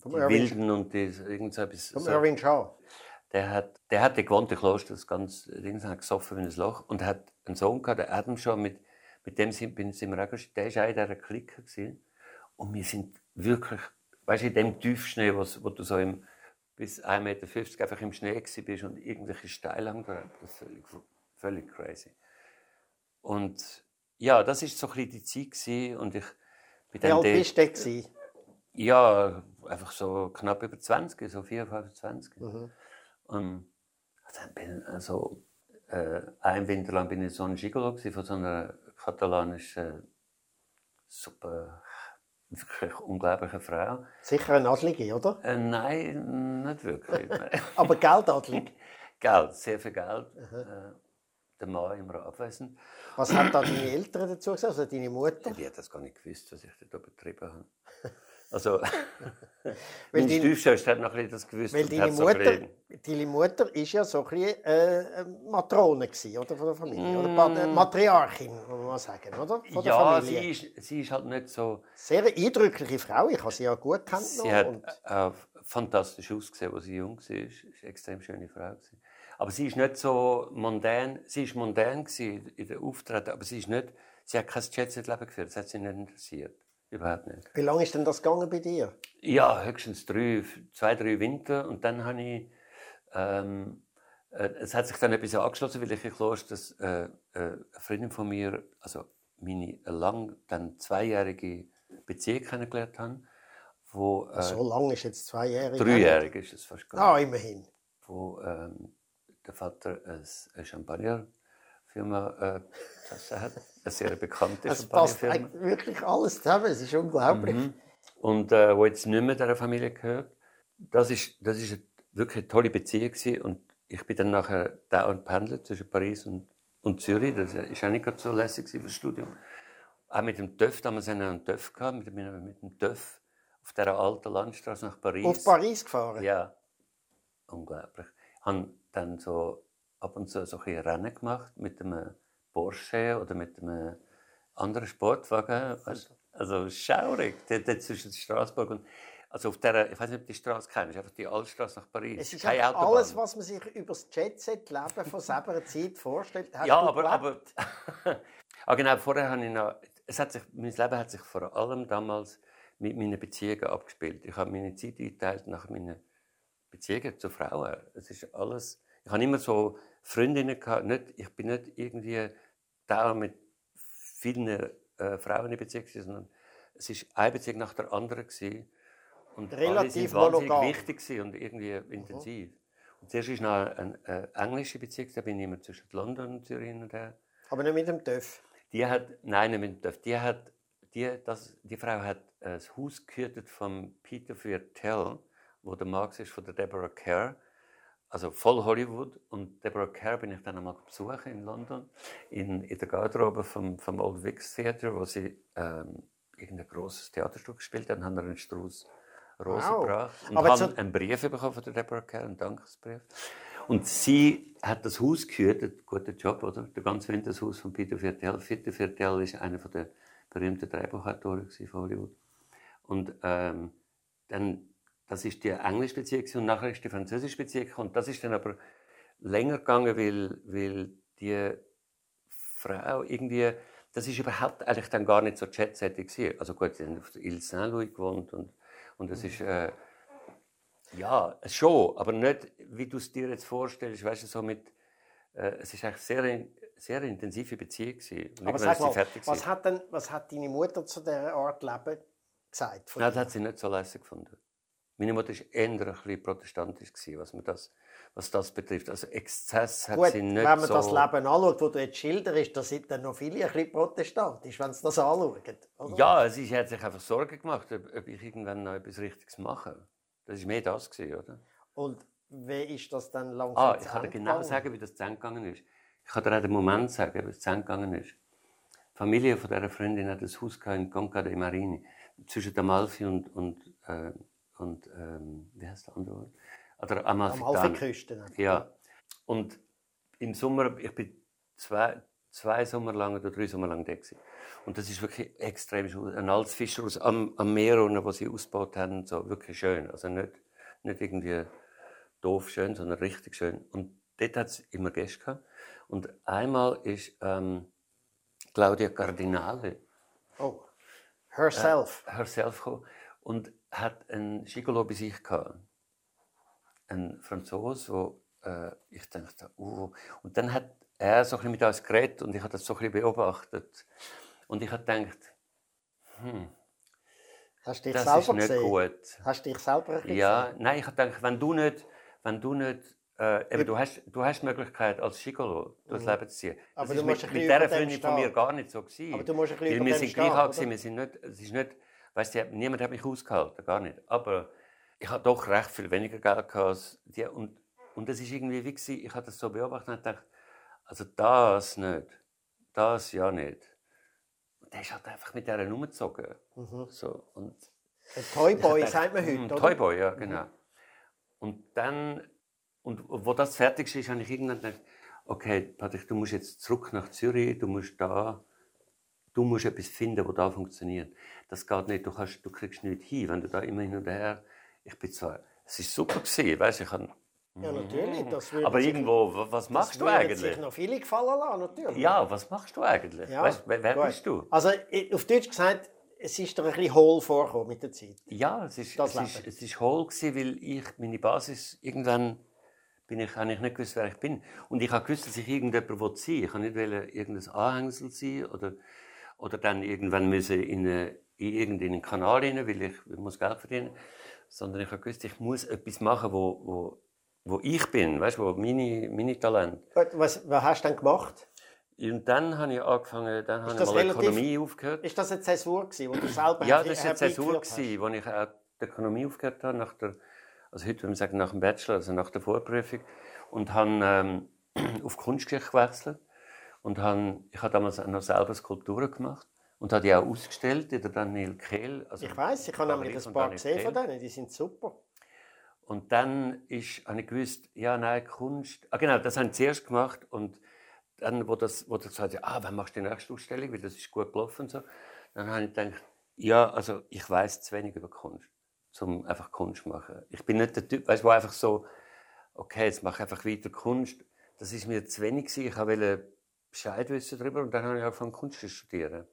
äh, die Wilden und die, irgend so etwas. Vom so. Irvin Shaw. Der hat, der hat die gewohnte Kloster, das ganze Ding, hat gesoffen wie ein Loch und hat einen Sohn gehabt, der Adam Shaw, mit mit dem sind, bin, sind wir auch, der war in dieser Clique. Gewesen. Und wir sind wirklich, weißt du, in dem Tiefschnee, wo, wo du so im, bis 1,50 Meter einfach im Schnee bist und irgendwelche Steilhänge da, das ist völlig, völlig crazy. Und ja, das war so ein bisschen die Zeit gewesen, und ich Wie alt bist du? Ja, einfach so knapp über 20, so 4, 25. Mhm. Und dann bin also, äh, ein Winter lang bin ich so ein Gigolo von so einer katalanische, super, wirklich unglaubliche Frau. Sicher eine Adlige, oder? Äh, nein, nicht wirklich. Aber Geldadlig? Geld, sehr viel Geld. Äh, der Mann immer abwesend. Was haben da deine Eltern dazu gesagt, also deine Mutter? Die hat das gar nicht gewusst, was ich da betrieben habe. Also, meine Stiefschwester hat noch ein das gewusst. Weil deine Mutter, deine Mutter ist ja so ein bisschen äh, Matrone gewesen, oder, von der Familie. Mm. Oder Matriarchin, muss man sagen, oder? Von der ja, Familie. Sie, ist, sie ist halt nicht so... Sehr eindrückliche Frau, ich habe sie ja gut kennengelernt. Sie hat und... äh, fantastisch ausgesehen, als sie jung war. Sie war eine extrem schöne Frau. Gewesen. Aber sie ist nicht so mondän, sie war mondän in der Auftreten, aber sie ist nicht, sie hat kein Jet-Set-Leben geführt, das hat sie nicht interessiert. Überhaupt nicht. Wie lange ist denn das gegangen bei dir? Ja, höchstens drei, zwei, drei Winter. Und dann habe ich ähm, äh, es hat sich dann etwas angeschlossen, weil ich in Klosters äh, äh, eine Freundin von mir, also meine lang, dann zweijährige Beziehung kennengelernt habe, wo... Äh, so lange ist jetzt zweijährig? Dreijährig ist es fast gar Ah, immerhin. Wo ähm, der Vater eine Champagnerfirma äh, hat, eine sehr bekannte Es passt wirklich alles zusammen, es ist unglaublich. Mhm. Und äh, wo jetzt nicht mehr dieser Familie gehört. Das ist, das ist eine, wirklich eine tolle Beziehung gewesen. und ich bin dann nachher da und pendelt zwischen Paris und, und Zürich. Das ist auch nicht so lässig für das Studium. Auch mit dem TÜV, damals hatten wir einen TÜV gehabt, mit, mit dem TÜV auf dieser alten Landstraße nach Paris. Auf Paris gefahren? Ja. Unglaublich. Ich habe dann so ab und zu so ein Rennen gemacht mit einem Porsche oder mit einem anderen Sportwagen. Also schaurig, dort zwischen Straßburg und also auf der, ich weiß nicht, ob die Straße kennst, einfach die Altstraße nach Paris. Es ist Keine alles, was man sich über das Jet-Set-Leben von selber Zeit vorstellt. ja, aber, aber ah, genau, vorher habe ich noch, es hat sich, mein Leben hat sich vor allem damals mit meinen Beziehungen abgespielt. Ich habe meine Zeit eingeteilt nach meinen Beziehungen zu Frauen. Es ist alles, ich habe immer so Freundinnen gehabt, nicht, ich bin nicht irgendwie da mit vielen äh, Frauen in Beziehung, sondern es ist eine Beziehung nach der anderen gewesen. Und Relativ alle wahnsinnig wichtig und irgendwie intensiv. Mhm. Und zuerst ist noch eine, eine, englische Beziehung, da bin ich immer zwischen London und Zürich und her. Aber nicht mit dem TÜV? Die hat, nein, nicht mit dem TÜV. Die, hat, die, das, die Frau hat das Haus gehütet von Peter Viertel, wo der Max ist von der Deborah Kerr. Also voll Hollywood. Und Deborah Kerr bin ich dann einmal besuchen in London, in, in der Garderobe vom, vom Old Vic Theatre, wo sie ähm, irgendein großes Theaterstück gespielt haben, haben einen Strauß Rosen wow. gebracht und Aber haben einen Brief bekommen von der Deborah Kerr, einen Dankesbrief. Und sie hat das Haus gehütet, guter Job, oder? Der ganz Winter das Haus von Peter Viertel. Peter Viertel ist einer der berühmten Drehbuchautoren von Hollywood. Und ähm, dann, das ist die englische Beziehung und nachher ist die französische Beziehung und das ist dann aber länger gegangen, weil, weil die Frau irgendwie, das ist überhaupt eigentlich dann gar nicht so jetsettig Also gut, sie haben auf der Ile Saint-Louis gewohnt und, und das ist, äh, ja, schon, aber nicht, wie du es dir jetzt vorstellst, weißt du, so mit, äh, es ist eigentlich sehr, sehr intensive Beziehung gewesen. Aber sag mal, was hat, denn, was hat deine Mutter zu dieser Art Leben gesagt. Nein, das hat sie nicht so lässig gefunden. Meine Mutter war eher ein bisschen protestantisch, was, das, was das betrifft. Also Exzess hat Gut, sie nicht wenn man so... das Leben anschaut, das du jetzt schilderst, da sind dann noch viele ein bisschen protestantisch, wenn sie das anschauen. Oder? Ja, sie hat sich einfach Sorgen gemacht, ob, ob, ich irgendwann noch etwas Richtiges mache. Das war mehr das, gewesen, oder? Und wie ist das dann langsam Ah, ich kann dir genau sagen, wie das zu gegangen ist. Ich kann dir auch den Moment sagen, wie es zu gegangen ist. Die Familie von dieser Freundin hat ein Haus in Conca dei Marini zwischen Amalfi und, und, äh, und ähm, wie heißt der andere? Oder Amalfi. Amalfi-Küste. Ja. Und im Sommer, ich bin zwei, zwei Sommer lang oder drei Sommer lang da gewesen. Und das ist wirklich extrem schön. Ein altes Fischhaus am, am Meer, wo sie ausgebaut haben, so wirklich schön. Also nicht, nicht irgendwie doof schön, sondern richtig schön. Und dort hat es immer Gäste gehabt. Und einmal ist ähm, Claudia Cardinale. Oh. Herself. Äh, herself gekommen und hat einen Gigolo bei sich gehabt. Ein Franzose, wo äh, ich dachte, uh, und dann hat er so ein bisschen mit uns geredet und ich habe das so ein bisschen beobachtet. Und ich habe gedacht, hm, Hast dich das selber ist nicht gesehen? gut. Hast dich selber gesehen? Ja, nein, ich habe gedacht, wenn du nicht, wenn du nicht äh, eben, du, hast, du hast die Möglichkeit, als Gigolo durchs mhm. Leben zu ziehen. Das aber ist mit, mit dieser Freundin von mir gar nicht so gewesen. Aber du musst ein bisschen Weil wir sind gleich alt wir sind nicht, es ist nicht, weißt du, niemand hat mich ausgehalten, gar nicht. Aber ich hatte doch recht viel weniger Geld gehabt als die. Und, und das ist irgendwie wie gewesen, ich habe das so beobachtet und gedacht, also das nicht, das ja nicht. Und der ist halt einfach mit dieser umgezogen. Mhm. So, und ein Toyboy, sagt man heute, hm, oder? Toyboy, ja, genau. Mhm. Und dann und wo das fertig ist, habe ich irgendwann gedacht, okay, Patrick, du musst jetzt zurück nach Zürich, du musst da, du musst etwas finden, wo da funktioniert. Das geht nicht, du, kannst, du kriegst nichts hin, wenn du da immer hin und her, ich bin zwar, es ist super gewesen, weißt, ich kann, ja, natürlich. Das Aber irgendwo, was machst du eigentlich? Das sich noch viele gefallen lassen, natürlich. Ja, was machst du eigentlich? Ja, weißt, wer, wer bist du? Also, auf Deutsch gesagt, es ist doch ein bisschen hohl vorgekommen mit der Zeit. Ja, es ist, es ist, es ist hohl gewesen, weil ich meine Basis irgendwann bin ich, habe ich nicht gewusst, wer ich bin. Und ich habe gewusst, dass ich irgendjemand sein will. Ich habe nicht irgendein Anhängsel sein oder, oder dann irgendwann müssen in, eine, in irgendeinen Kanal rein, weil ich, ich muss Geld verdienen. Sondern ich habe gewusst, ich muss etwas machen, wo, wo, wo ich bin, weißt, wo meine, meine Talente. Was, was hast du denn gemacht? Und dann habe ich angefangen, dann habe ich mal relativ, Ökonomie aufgehört. Ist das eine Zäsur gewesen, wo du selber Ja, das war eine Zäsur gewesen, wo ich auch die Ökonomie aufgehört habe, nach der, also heute würde man sagen, nach dem Bachelor, also nach der Vorprüfung. Und habe ähm, auf Kunstgeschichte gewechselt. Und habe, ich habe damals noch selber Skulpturen gemacht. Und habe die auch ausgestellt in der Daniel Kehl. Also ich weiß, ich habe nämlich ein paar gesehen von denen, die sind super. Und dann ist, habe ich gewusst, ja, nein, Kunst. Ah, genau, das habe ich zuerst gemacht. Und dann, wo das, wo das gesagt hat, ah, wann machst du die nächste Ausstellung, weil das ist gut gelaufen und so, dann habe ich gedacht, ja, also ich weiß zu wenig über Kunst, um einfach Kunst zu machen. Ich bin nicht der Typ, weißt, der einfach so, okay, jetzt mache ich einfach weiter Kunst. Das ist mir zu wenig gewesen. Ich wollte Bescheid wissen darüber und dann habe ich angefangen Kunst zu studieren.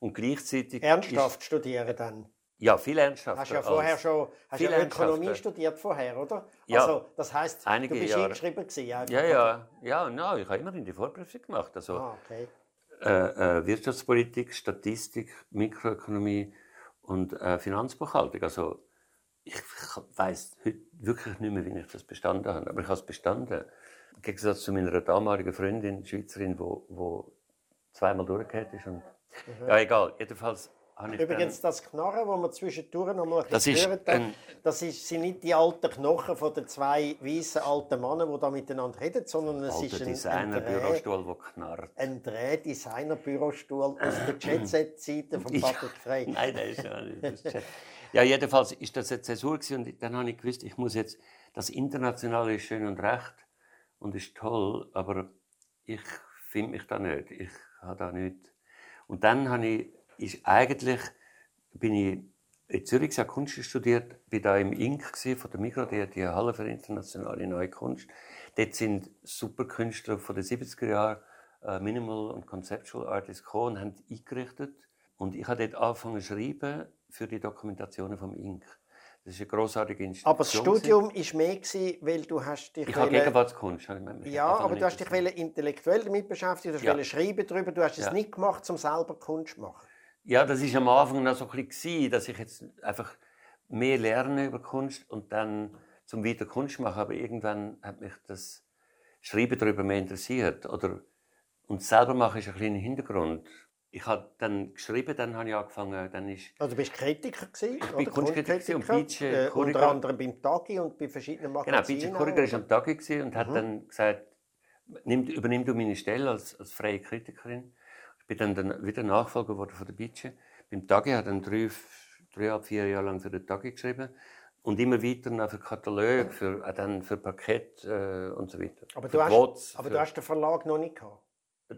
Und gleichzeitig ernsthaft studieren dann. Ja, viel ernsthafter. Hast ja vorher schon hast ja Ökonomie studiert vorher, oder? Ja. Also, das heißt, Einige du bist Jahre. eingeschrieben gewesen, ja, ja, ja, no, ich habe immer in die Vorprüfung gemacht. Also, ah, okay. äh, äh, Wirtschaftspolitik, Statistik, Mikroökonomie und äh, Finanzbuchhaltung. Also, ich, ich weiß heute wirklich nicht mehr, wie ich das bestanden habe, aber ich habe es bestanden. Im Gegensatz zu meiner damaligen Freundin, Schweizerin, wo, wo zweimal durchgehört ist. Und, mhm. Ja, egal. Jedenfalls Übrigens, das Knarren, das man zwischendurch noch mal das ist hören darf, das ist, sind nicht die alten Knochen von den zwei weißen alten Männern, die da miteinander reden, sondern es ist ein, Designer-Bürostuhl, der knarrt. Ein Dreh-Designer-Bürostuhl aus der Jet-Set-Seite von Patrick Frey. Nein, der ist ja nicht. ja, jedenfalls ist das eine Zäsur und dann habe ich gewusst, ich muss jetzt, das Internationale ist schön und recht und ist toll, aber ich finde mich da nicht. Ich habe da nicht. Und dann habe ich ist eigentlich, bin ich in Zürich habe Kunst studiert, bin da im INK von der Migros, die, die Halle für internationale neue Kunst. Dort sind super Künstler von den 70er Jahren, äh, Minimal und Conceptual Artists gekommen und haben eingerichtet. Und ich habe dort angefangen zu schreiben für die Dokumentationen vom INK. Das ist eine grossartige Institution. Aber das Studium war mehr, gewesen, weil du hast dich... Ich habe Gegenwartskunst. Ja, aber du hast dich intellektuell damit beschäftigt, du hast ja. schreiben darüber, du hast es ja. nicht gemacht, um selber Kunst zu machen. Ja, das ist am Anfang noch so ein bisschen, dass ich jetzt einfach mehr lerne über Kunst und dann zum weiter Kunst machen. Aber irgendwann hat mich das Schreiben darüber mehr interessiert. Oder, und selber machen ist ein bisschen Hintergrund. Ich habe dann geschrieben, dann habe ich angefangen, dann ist... Also du bist Kritiker gewesen, Ich bin Kunstkritiker und Beach äh, Unter anderem beim Tagi und bei verschiedenen Magazinen. Genau, Beach Kuriger war am Tagi und mhm. hat dann gesagt, nimm, übernimm du meine Stelle als, als freie Kritikerin bin dann, dann wieder Nachfolger geworden von der Bitsche. Beim Tagi hat dann drei, dreieinhalb, vier Jahre lang für den Tagi geschrieben. Und immer weiter noch für Katalog, für, dann für Paket äh, und so weiter. Aber, du hast, Quotes, aber du hast den Verlag noch nicht gehabt?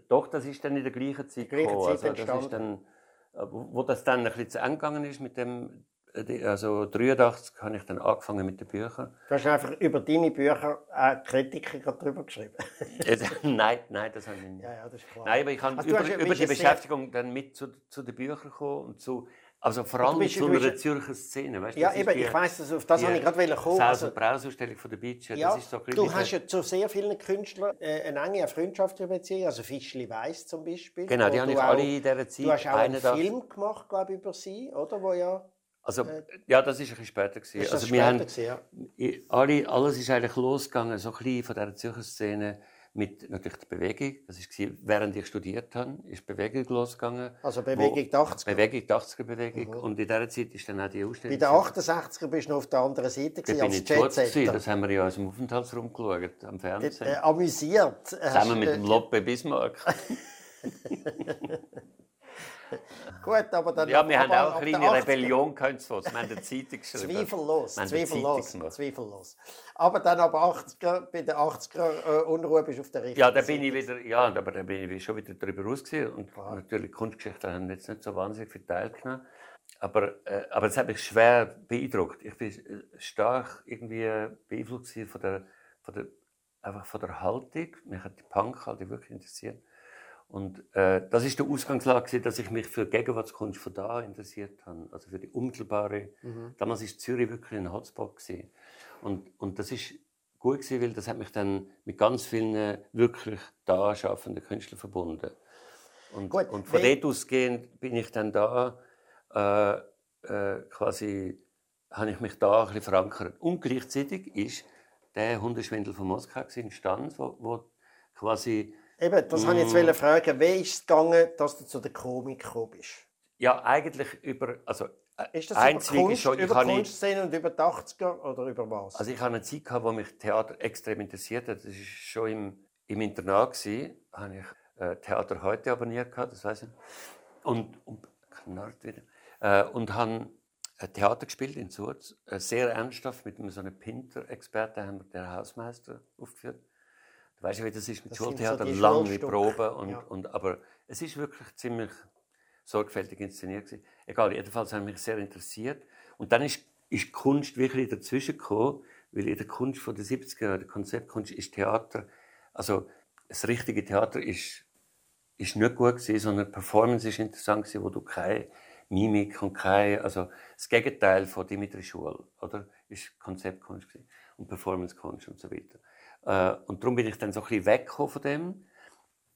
Doch, das ist dann in der gleichen Zeit gekommen. Zeit also, das ist dann, äh, wo das dann ein bisschen zu eng gegangen ist mit dem äh, also 83 habe ich dann angefangen mit den Büchern. Du hast einfach über deine Bücher auch Kritiker darüber geschrieben? nein, nein, das habe ich nicht. Ja, ja, das ist klar. Nein, aber ich kann also über, über die Beschäftigung dann mit zu, zu den Büchern gekommen und zu also vor allem bist, zu einer Zürcher Szene. Weißt, ja, eben, ich weiss, dass auf das habe ich gerade kommen. Saus- und Brausausstellung von der Beach, ja, das ist so Du hast ja zu sehr vielen Künstlern äh, eine enge freundschaftliche Beziehung, also Fischli Weiss zum Beispiel. Genau, die habe ich alle in dieser Zeit. Du hast auch einen Film gemacht, glaube ich, über sie, oder? Wo ja also, äh, ja, das war ein bisschen später. Gewesen. Ist also, wir haben, gewesen, ja. alle, alles ist eigentlich losgegangen, so ein bisschen von dieser Zürcher Szene, mit natürlich der Bewegung. Das war, während ich studiert habe, ist Bewegung losgegangen. Also Bewegung wo, 80er? Bewegung 80er Bewegung. Mhm. Und in dieser Zeit ist dann auch die Ausstellung. Bei den 68er bist du noch auf der anderen Seite gewesen, als Jetsetter. Das haben wir ja aus dem Aufenthaltsraum geschaut, am Fernsehen. Äh, amüsiert. Zusammen mit dem Loppe Bismarck. Gut, aber dann... Ja, wir haben auch eine kleine Rebellion gehabt, wir haben eine Zeitung geschrieben. Zweifellos, zweifellos, zweifellos. Aber dann ab 80er, bei den 80er äh, Unruhe bist du auf der richtigen Ja, da bin ich wieder, ja, aber da bin ich schon wieder darüber raus und Klar. natürlich Kunstgeschichte haben jetzt nicht so wahnsinnig viel teilgenommen. Aber, äh, aber das hat mich schwer beeindruckt. Ich bin äh, stark irgendwie beeinflusst von der, von der, einfach von der Haltung. Mich hat die Punk halt wirklich interessiert. Und äh, das ist der Ausgangslage, dass ich mich für Gegenwartskunst von da interessiert habe, also für die unmittelbare. Mhm. Damals ist Zürich wirklich ein Hotspot gewesen. Und, und das ist gut gewesen, weil das hat mich dann mit ganz vielen wirklich da schaffenden Künstlern verbunden. Und, Gut, und von dort ausgehend bin ich dann da äh, äh, quasi habe ich mich da ein bisschen verankert. Und gleichzeitig ist der Hundeschwindel von Moskau Stand, wo, wo quasi Eben, das wollte ich Mm. jetzt wollen fragen. Wie ist es gegangen, dass du zu der Komik gekommen bist? ja eigentlich über also äh, Ist das einzig über Kunst, schon, ich über Kunstszene und über die 80er oder über was? Also ich hatte eine Zeit, gehabt, wo mich Theater extrem interessiert hat. Das war schon im, im Internat. Gewesen. habe ich äh, Theater heute abonniert, gehabt, das weiß ich. Und, und knarrt wieder. Äh, und habe äh, Theater gespielt in Surz. Äh, sehr ernsthaft mit einem so einem Pinter-Experten haben wir den Hausmeister aufgeführt. Du weißt ja, wie das ist mit Das Schultheater, so lange. Proben. Und, Ja. und, aber es ist wirklich ziemlich sorgfältig inszeniert. Gewesen. Egal, jedenfalls hat mich sehr interessiert. Und dann ist, ist Kunst wirklich dazwischen gekommen, weil in der Kunst von den 70er Jahren, der Konzeptkunst, ist Theater, also das richtige Theater ist, ist nicht gut gewesen, sondern die Performance ist interessant gewesen, wo du keine Mimik und keine, also das Gegenteil von Dimitri Schul, oder? Ist Konzeptkunst gewesen. und Performancekunst und so weiter. Äh, und darum bin ich dann so ein bisschen weggekommen von dem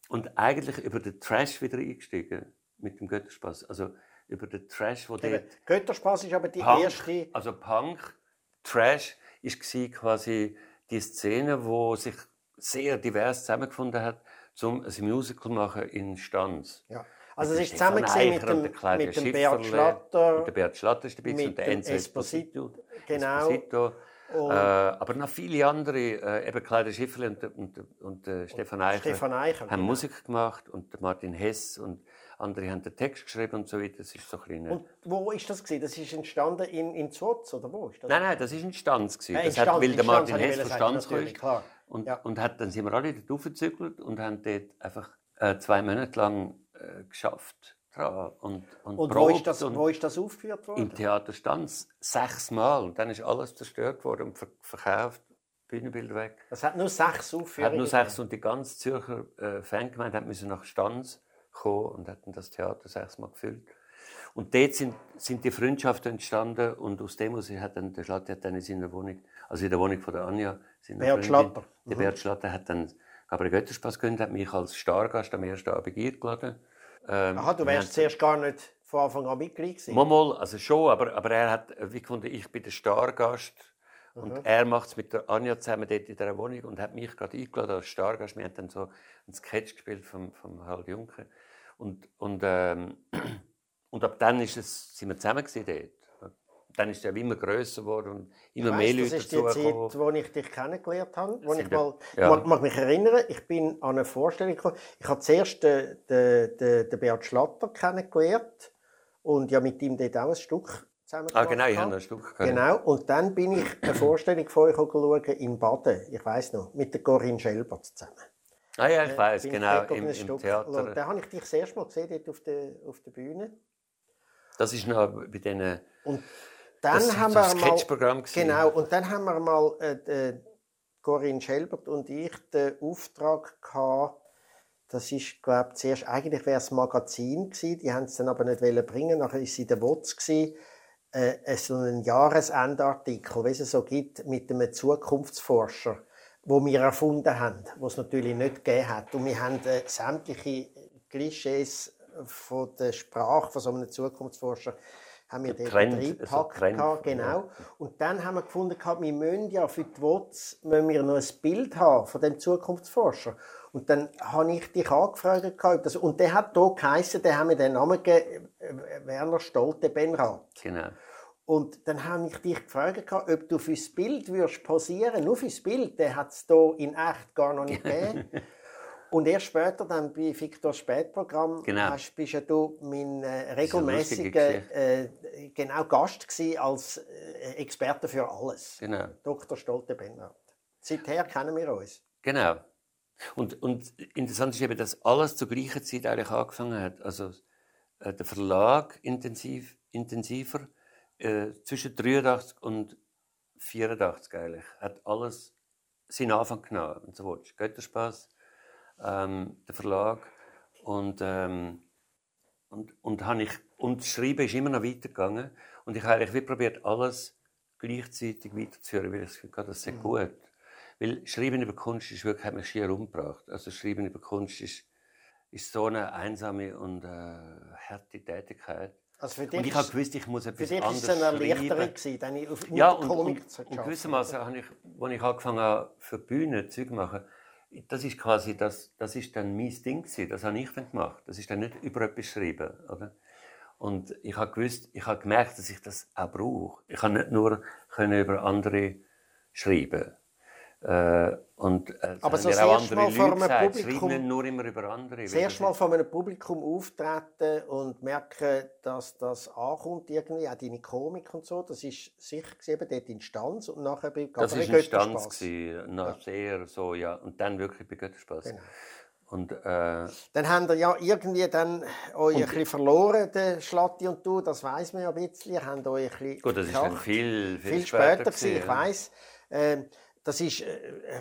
und eigentlich über den Trash wieder eingestiegen mit dem Götterspaß. Also über den Trash, wo dort Götterspaß ist aber die Punk, erste. also Punk, Trash, ist quasi die Szene, wo sich sehr divers zusammengefunden hat, um ein Musical machen in Stanz. Ja. Also es Mit ist der zusammen Stefan gewesen mit dem, der mit dem Beat Schifferle Schlatter. Und der Beat Schlatter ist dabei mit und der dem Esposito. Esposito. Genau. Esposito. Und- Äh, aber noch viele andere, äh, eben Claudia Schifferle und, der- und, der- und Stefan Eicher, Stefan Eicher, haben genau. Musik gemacht und Martin Hess und andere haben den Text geschrieben und so weiter. Das ist so ein. Und wo ist das gewesen? Das ist entstanden in, in Zwoz, oder wo ist das? Nein, nein, das war ein Stanz. gewesen. Äh, in das hat, Stanz, weil in der Martin Hess von Stanz klar. Und, Ja. und hat, dann sind wir alle dort aufgezügelt und haben dort einfach äh, zwei Monate lang äh, geschafft. Dran und, und, Und wo ist, das, wo ist das aufgeführt worden? Im Theater Stanz sechsmal. Und dann ist alles zerstört worden und ver verkauft. Bühnenbilder weg. Das hat nur sechs Aufführungen. Hat nur sechs und die ganze Zürcher äh, Fangemeinde hat müssen nach Stanz kommen und hatten das Theater sechsmal gefüllt. Und dort sind, sind die Freundschaften entstanden und aus dem heraus hat dann der Schlatter hat dann in seiner Wohnung, also in der Wohnung von der Anja, seiner Bert Schlatter. Der Bert Schlatter hat dann Gabriel Götterspaß gegründet, hat mich als Stargast am ersten Abend eingeladen. Ähm, Aha, du wärst zuerst gar nicht von Anfang an Mitglied gewesen. Mal, mal, also schon, aber, aber er hat wie gefunden, ich bin der Stargast und er macht es mit der Anja zusammen dort in dieser Wohnung und hat mich gerade eingeladen als Stargast. Wir haben dann so einen Sketch gespielt vom, vom Harald Juncker und, und, ähm, und ab dann ist es, sind wir zusammen dort. Dann ist ja immer grösser geworden und immer Ich mehr weiss, Leute das ist die dazugekommen. Zeit, wo ich dich kennengelernt habe. Wo ich Sind mal, ja. mag, mag mich erinnern, ich bin an eine Vorstellung gekommen. Ich habe zuerst den, den, den, den Beat Schlatter kennengelernt und ja mit ihm dort auch ein Stück zusammen Ah, genau, ich habe noch ein Stück gehabt. Genau, und dann bin ich eine Vorstellung von euch schauen in Baden, ich weiß noch, mit der Corinne Schelbert zusammen. Ah ja, ich weiß, Bin ich genau, im, im Stück Theater. Da habe ich dich das erste Mal gesehen, dort auf der, auf der Bühne. Das ist noch bei diesen... Und dann Das haben so wir mal, Sketchprogramm gewesen. genau, und dann haben wir mal äh, äh, Corinne Schelbert und ich den Auftrag gehabt, das ist, glaube ich, zuerst, eigentlich wäre es ein Magazin gewesen, die haben es dann aber nicht wollen bringen, nachher ist sie der WOTS gewesen, äh, so einen Jahresendartikel, wie es so gibt, mit einem Zukunftsforscher, wo wir erfunden haben, wo es natürlich nicht gegeben hat. Und wir haben äh, sämtliche Klischees von der Sprache von so einem Zukunftsforscher haben wir dort Trend, reingepackt. so Trend, gehabt, genau. Und dann haben wir gefunden, gehabt, wir müssen ja für die WOTS müssen wir noch ein Bild haben von dem Zukunftsforscher. Und dann habe ich dich angefragt, gehabt, und der hat hier geheissen, der haben wir den Namen gegeben, äh, Werner Stolte Benrath. Genau. Und dann habe ich dich gefragt, gehabt, ob du fürs Bild würdest posieren. Nur fürs Bild, der hat es hier in echt gar noch nicht gegeben. Und erst später, dann bei Victor Spätprogramm, Genau. hast, bist ja du mein äh, regelmäßiger äh, genau Gast gewesen als äh, Experte für alles. Genau. Dr. Stolte Benrath. Seither kennen wir uns. Genau. Und, und interessant ist eben, dass alles zur gleichen Zeit eigentlich angefangen hat. Also äh, der Verlag intensiv, intensiver äh, zwischen 83 und 84 eigentlich hat alles seinen Anfang genommen. Und so willst. Götterspaß, ähm, der Verlag und ähm, und und habe ich und das Schreiben ist immer noch weitergegangen und ich habe eigentlich wie probiert alles gleichzeitig weiterzuführen, weil ich das hatte, das sei gut. Weil Schreiben über Kunst ist wirklich, hat mich schier umgebracht. Also Schreiben über Kunst ist, ist so eine einsame und äh, harte Tätigkeit. Also für dich Und ich habe gewusst, ich muss Für etwas dich war anderes es eine Erleichterung, schreiben. dann auf Ja, und, Komik und, zu und arbeiten. gewissermaßen habe ich, als ich angefangen habe, für die Bühne Zeug zu machen, das ist quasi, das, das ist dann mein Ding. Das habe ich dann gemacht. Das ist dann nicht über etwas schreiben, oder? Und ich habe gewusst, ich habe gemerkt, dass ich das auch brauche. Ich kann nicht nur über andere schreiben. Äh, und äh, Aber das so haben andere Mal vor einem gesagt, Publikum- nur immer über andere. Erste Mal vor einem Publikum auftreten und merken, dass das ankommt irgendwie, auch deine Komik und so, das ist sicher eben dort in Stanz und nachher bei Das war ein Stanz, Götterspass. gewesen, noch sehr so, ja. Und dann wirklich bei Götterspaß. Genau. Und äh, Dann habt ihr ja irgendwie dann euch ein bisschen verloren, der Schlatti und du, das weiss man ja ein bisschen. Ihr habt euch ein bisschen gut, das ist dann viel, viel, viel später, gewesen, gewesen, ich ja. weiss. Ähm, das ist äh,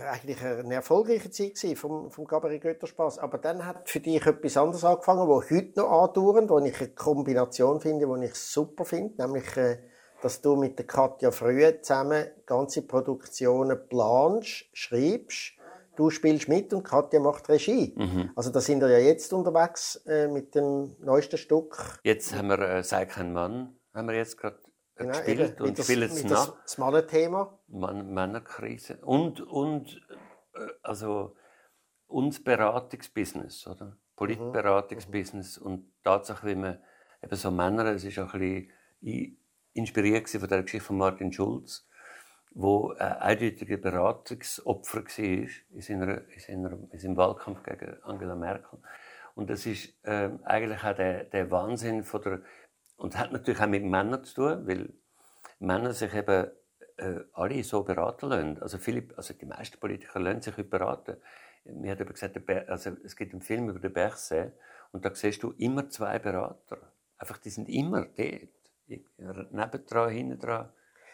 eigentlich eine erfolgreiche Zeit vom, vom Gabriel Götterspass. Aber dann hat für dich etwas anderes angefangen, wo heute noch andauernd, wo ich eine Kombination finde, die ich super finde, nämlich, äh, dass du mit der Katja Frühe zusammen ganze Produktionen planst, schreibst, du spielst mit und Katja macht Regie. Mhm. Also da sind wir ja jetzt unterwegs äh, mit dem neuesten Stück. Jetzt haben wir äh, «Sei kein Mann», haben wir jetzt gerade Genau, gespielt eben, und das- spielen es das, nach. das Mannenthema. Man Männerkrise. Und, und äh, also uns Beratungsbusiness, oder? Politberatungsbusiness und die Tatsache, wie man eben so Männer, es ist auch ein bisschen inspiriert von der Geschichte von Martin Schulz, wo ein eindeutiger Beratungsopfer war in, seiner, in, seiner, in seinem Wahlkampf gegen Angela Merkel. Und das ist ähm, eigentlich auch der, der Wahnsinn von der, und hat natürlich auch mit Männern zu tun, weil Männer sich eben äh, alle so beraten lassen. Also, viele, also die meisten Politiker lassen sich beraten. Mir hat eben gesagt, also es gibt einen Film über den Bergsee und da siehst du immer zwei Berater. Einfach, die sind immer dort. Nebendran, hinten dran.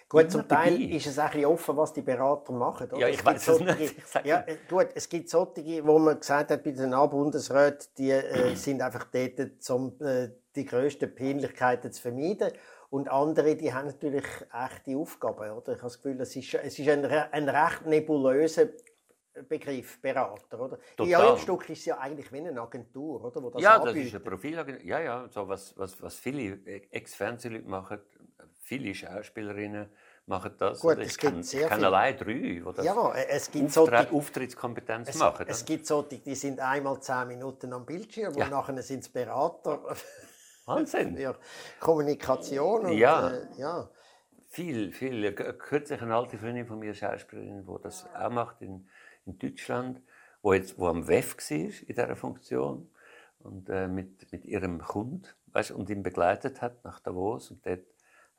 Gut, zum Teil dabei. ist es auch ein bisschen offen, was die Berater machen. Oder? Ja, ich gibt es nicht. Ja, gut, es gibt solche, wo man gesagt hat, bei den A-Bundesräten, die äh, sind einfach dort, um äh, die grössten Peinlichkeiten zu vermeiden. Und andere, die haben natürlich echte Aufgaben. Oder? Ich habe das Gefühl, es ist, es ist ein, ein recht nebulöser Begriff, Berater. Oder? In Total. eurem Stück ist es ja eigentlich wie eine Agentur, oder? Wo das ja, das anbietet. ist ein Profil. Ja, ja, so was, was, was viele Ex-Fernsehleute machen, viele Schauspielerinnen machen das. Gut, es ich gibt kenne sehr viele. allein drei, die das Ja, es gibt Auftre solche- Auftrittskompetenz Es, machen. es gibt solche, die sind einmal zehn Minuten am Bildschirm Ja. und nachher sind es Berater Wahnsinn. für Kommunikation. Und, Ja. Äh, ja. Viel, viel. Kürzlich eine alte Freundin von mir, Schauspielerin, die das auch macht in, in Deutschland, wo jetzt wo am WEF war in dieser Funktion und äh, mit, mit ihrem Hund weißt, und ihn begleitet hat nach Davos und dort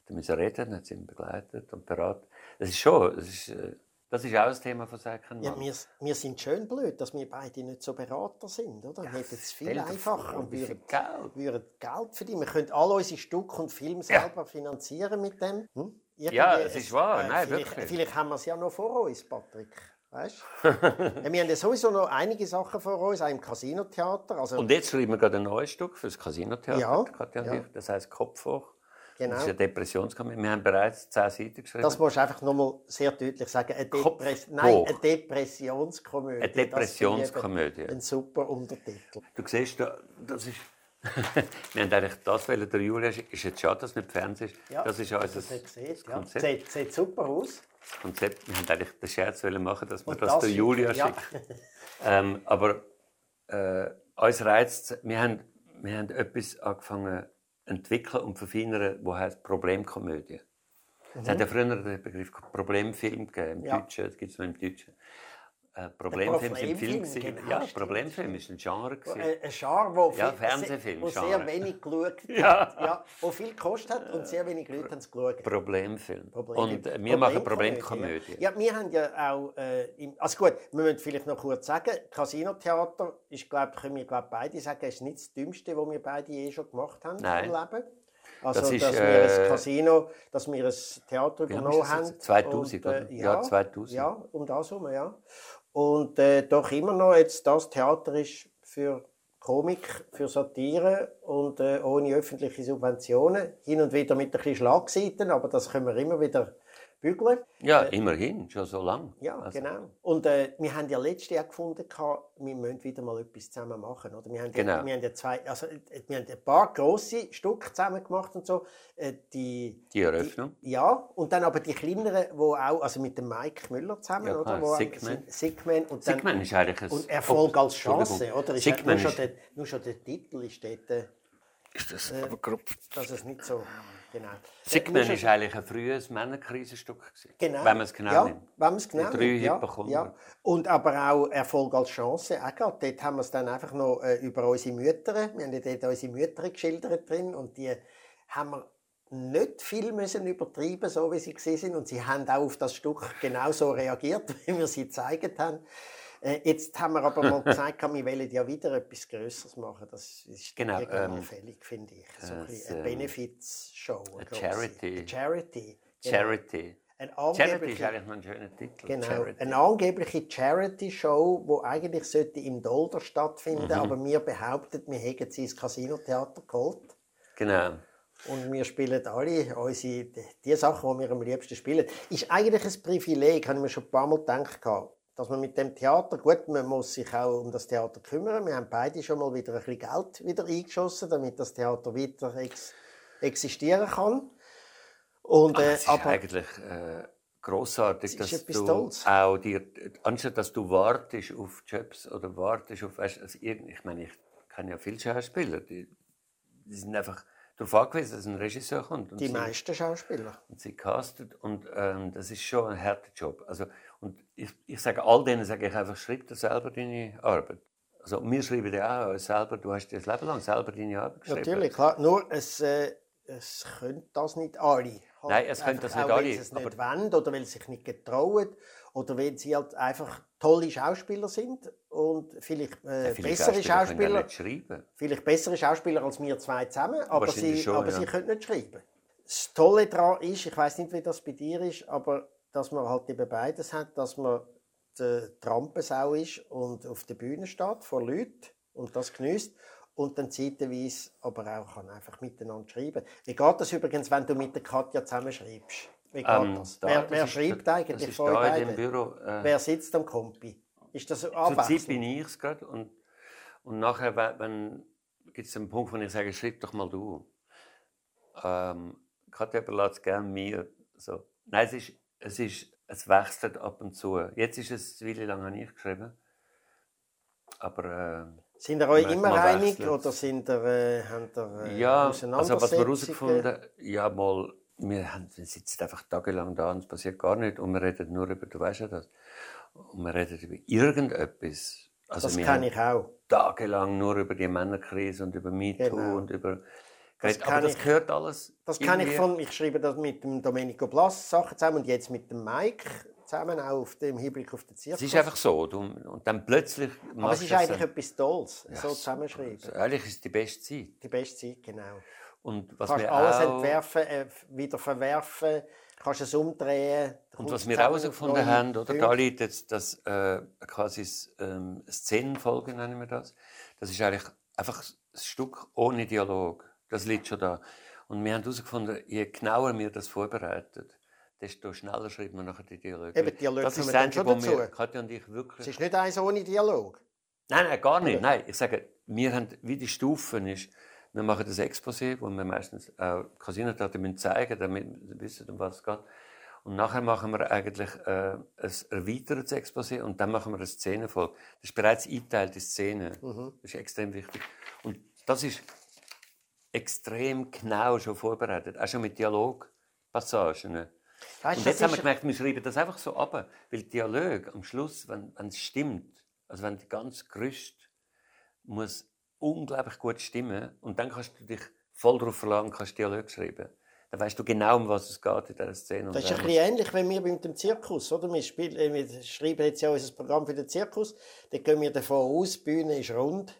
hat er reden, hat sie ihn begleitet und beraten. Das ist schon, das ist, äh, das ist auch ein Thema von Säcken. Ja, wir, wir sind schön blöd, dass wir beide nicht so Berater sind. Oder? Wir hätten es viel einfacher und würden, Geld. würden Geld verdienen. Wir können alle unsere Stücke und Filme selber finanzieren mit dem. Hm? Ja, es ist wahr. Nein, vielleicht, wirklich. vielleicht haben wir es ja noch vor uns, Patrick. Weißt? ja, wir haben ja sowieso noch einige Sachen vor uns, auch im Casinotheater. Also, Und jetzt schreiben wir gerade ein neues Stück für das Casinotheater. Ja, ja. Das heißt Kopf hoch. Genau. Das ist eine Depressionskomödie. Wir haben bereits zehn Seiten geschrieben. Das musst du einfach nochmal sehr deutlich sagen. Eine, Kopf Depress Nein, eine Depressionskomödie. Eine Das Depressionskomödie. Ein super Untertitel. Du siehst, da- das ist. wir haben eigentlich das wollen, der Julia ist ist jetzt schade, dass es nicht Fernsehen ist. das ist unser du es nicht siehst, ja. Konzept. Sieht, sieht super aus. Konzept. Wir haben eigentlich den Scherz machen, dass wir Und das, das der Julia ja. schicken. ähm, aber äh, uns reizt, wir haben, wir haben etwas angefangen entwickeln und verfeinern, das heißt Problemkomödie. Es hat ja früher den Begriff Problemfilm gegeben, im Mhm. Ja. Deutschen, das gibt es noch im Deutschen. Äh, Problemfilm sind Film. Problemfilm, gewesen. genau, ja, Problemfilm ist ein Genre. gewesen. Ein ein Genre, wo, Ja, viel- Fernsehfilm, wo sehr wenig geschaut Ja. hat. Ja, wo viel gekostet hat und sehr wenig Leute haben es geschaut. Problemfilm. Problemfilm. Und äh, wir machen Problemkomödie. Ja. ja, wir haben ja auch, äh, im, also gut, wir müssen vielleicht noch kurz sagen, Casinotheater ist, glaub, können wir glaub, beide sagen, ist nicht das Dümmste, was wir beide je schon gemacht haben Nein. im Leben. Also, Das ist, dass wir äh, ein Casino, dass wir ein Theater übernommen haben. jetzt? 2000, und, oder? Ja, 2000. Ja, um das herum, ja. Und äh, doch immer noch jetzt das Theater ist für Komik, für Satire und äh, ohne öffentliche Subventionen. Hin und wieder mit ein bisschen Schlagseiten, aber das können wir immer wieder bügeln. Ja, immerhin, schon so lange. Ja, Also, genau. Und äh, wir haben ja letztes Jahr gefunden, wir müssen wieder mal etwas zusammen machen. Oder? Wir, haben ja, Genau. wir, haben ja zwei, also, äh, wir haben ein paar grosse Stücke zusammen gemacht und so. Äh, die, Die Eröffnung. Die, ja, und dann aber die kleineren, wo auch, also mit dem Mike Müller zusammen, Ja, oder? klar, Wo auch- Sickman. Sickman. Und dann, Sickman ist eigentlich ein... und Erfolg als Chance, oder? Ist ja, nur, schon der, nur schon der Titel ist dort, äh, Ist das aber grob... dass es nicht so... Genau. Nur schon- ist eigentlich ein frühes Männerkrisenstück. gewesen. Genau. Wenn man es genau ja, nimmt. Wenn man es genau drei nimmt, ja, ja. Und aber auch Erfolg als Chance. Auch gerade. Dort haben wir es dann einfach noch äh, über unsere Mütter. Wir haben ja dort unsere Mütter geschildert drin und die haben wir nicht viel müssen übertreiben, so wie sie gewesen sind. Und sie haben auch auf das Stück genauso reagiert, wie wir sie gezeigt haben. Äh, jetzt haben wir aber mal gesagt, wir wollen ja wieder etwas Größeres machen. Das ist Genau, ähm, fällig, finde ich. So ein bisschen eine ähm, Benefits-Show. eine. Charity. Eine Charity. Genau. Charity. Ein Charity ist eigentlich noch ein schöner Titel. Genau, Charity. eine angebliche Charity-Show, die eigentlich sollte im Dolder stattfinden Mhm. aber wir behaupten, wir hätten sie ins Casino-Theater geholt. Genau. Und wir spielen alle unsere, die, Sachen, die wir am liebsten spielen. Ist eigentlich ein Privileg, habe ich mir schon ein paar Mal gedacht, dass man mit dem Theater, gut, man muss sich auch um das Theater kümmern. Wir haben beide schon mal wieder ein bisschen Geld wieder eingeschossen, damit das Theater weiter ex existieren kann. Und, Aber äh, es ist aber eigentlich äh, grossartig, Es ist dass du Tolles. auch dir, anstatt dass du wartest auf Jobs oder wartest auf, weißt, also ich meine, ich kenne ja viele Schauspieler, die, die sind einfach darauf angewiesen, dass ein Regisseur kommt die meisten Schauspieler. und sie castet und ähm, das ist schon ein harter Job. Also, und ich, ich sage all denen, sage ich einfach, schreib dir selber deine Arbeit. Also wir schreiben ja auch selber, du hast dir das Leben lang selber deine Arbeit geschrieben. Natürlich, klar. Nur, es, äh, es können das nicht alle. Halt Nein, es können das nicht alle, Weil sie es nicht wollen oder weil sie sich nicht getrauen oder weil sie halt einfach tolle Schauspieler sind und vielleicht, äh, Ja, viele bessere Schauspieler Schauspieler. Vielleicht bessere Schauspieler als wir zwei zusammen, aber, sie, schon, aber ja. sie können nicht schreiben. Das Tolle daran ist, ich weiß nicht, wie das bei dir ist, aber dass man halt eben beides hat, dass man die Trampensau ist und auf der Bühne steht vor Leuten und das genießt und dann zeitweise aber auch kann einfach miteinander schreiben. Wie geht das übrigens, wenn du mit der Katja zusammenschreibst? Wie geht Ähm, das? da, wer das wer ist schreibt eigentlich von euch beiden? Büro. Äh, Wer sitzt am Kompi? Ist das Zurzeit bin ich es gerade und, und nachher gibt es einen Punkt, wo ich sage, schreib doch mal du. Ähm, Katja überlässt es gerne mir. So. Nein, es, ist, es, ist, es wechselt ab und zu. Jetzt ist es, eine Weile lang habe ich geschrieben. Aber Sind ihr euch immer einig wechselt's. oder sind ihr, äh, habt ihr äh, äh, ja, also was wir herausgefunden ja mal, wir, haben, wir sitzen einfach tagelang da und es passiert gar nicht und wir reden nur über, du weißt ja das, und wir reden über irgendetwas. Also Das kenne ich auch. tagelang nur über die Männerkrise und über MeToo Genau. und über. Das aber das ich- gehört alles. Das kann ich von, ich schreibe das mit dem Domenico Blas Sachen zusammen und jetzt mit dem Mike zusammen, auch auf dem Hinblick auf den Zirkus. Es ist einfach so. Du, und dann plötzlich. Aber es ist das eigentlich dann- etwas Tolles, so Ja, zusammenschreiben. Also eigentlich ist es die beste Zeit. Die beste Zeit, genau. Und was kannst wir alles auch, entwerfen, äh, wieder verwerfen, kannst es umdrehen. Und was wir herausgefunden haben, oder Punkte. da liegt jetzt das äh, quasi das, ähm, Szenenfolge, nennen wir das. Das ist eigentlich einfach ein Stück ohne Dialog. Das liegt schon da. Und wir haben herausgefunden, je genauer wir das vorbereiten, desto schneller schreiben wir nachher die Dialoge. Eben, Dialoge das ist das Einzige, wo wir. Katja und ich wirklich... Es ist nicht eins ohne Dialog. Nein, nein, gar nicht. Nein, ich sage, wir haben, wie die Stufen ist, wir machen das Exposé, wo wir meistens auch Casinotheater müssen zeigen damit wir wissen, um was es geht. Und nachher machen wir eigentlich äh, ein erweitertes Exposé und dann machen wir eine Szenenfolge. Das ist bereits eingeteilt in Szenen. Mhm. Das ist extrem wichtig. Und das ist extrem genau schon vorbereitet, auch schon mit Dialogpassagen. Weißt, Und jetzt haben wir gemerkt, wir schreiben das einfach so ab, weil Dialog am Schluss, wenn, es stimmt, also wenn die ganze Gerüst muss unglaublich gut stimmen und dann kannst du dich voll darauf verlangen, kannst Dialog schreiben. Dann weißt du genau, um was es geht in dieser Szene. Das ist ein dann- bisschen ähnlich, wenn wir mit dem Zirkus, oder? Wir, spielen, äh, wir schreiben jetzt ja unser Programm für den Zirkus. Da gehen wir davon aus, die Bühne ist rund.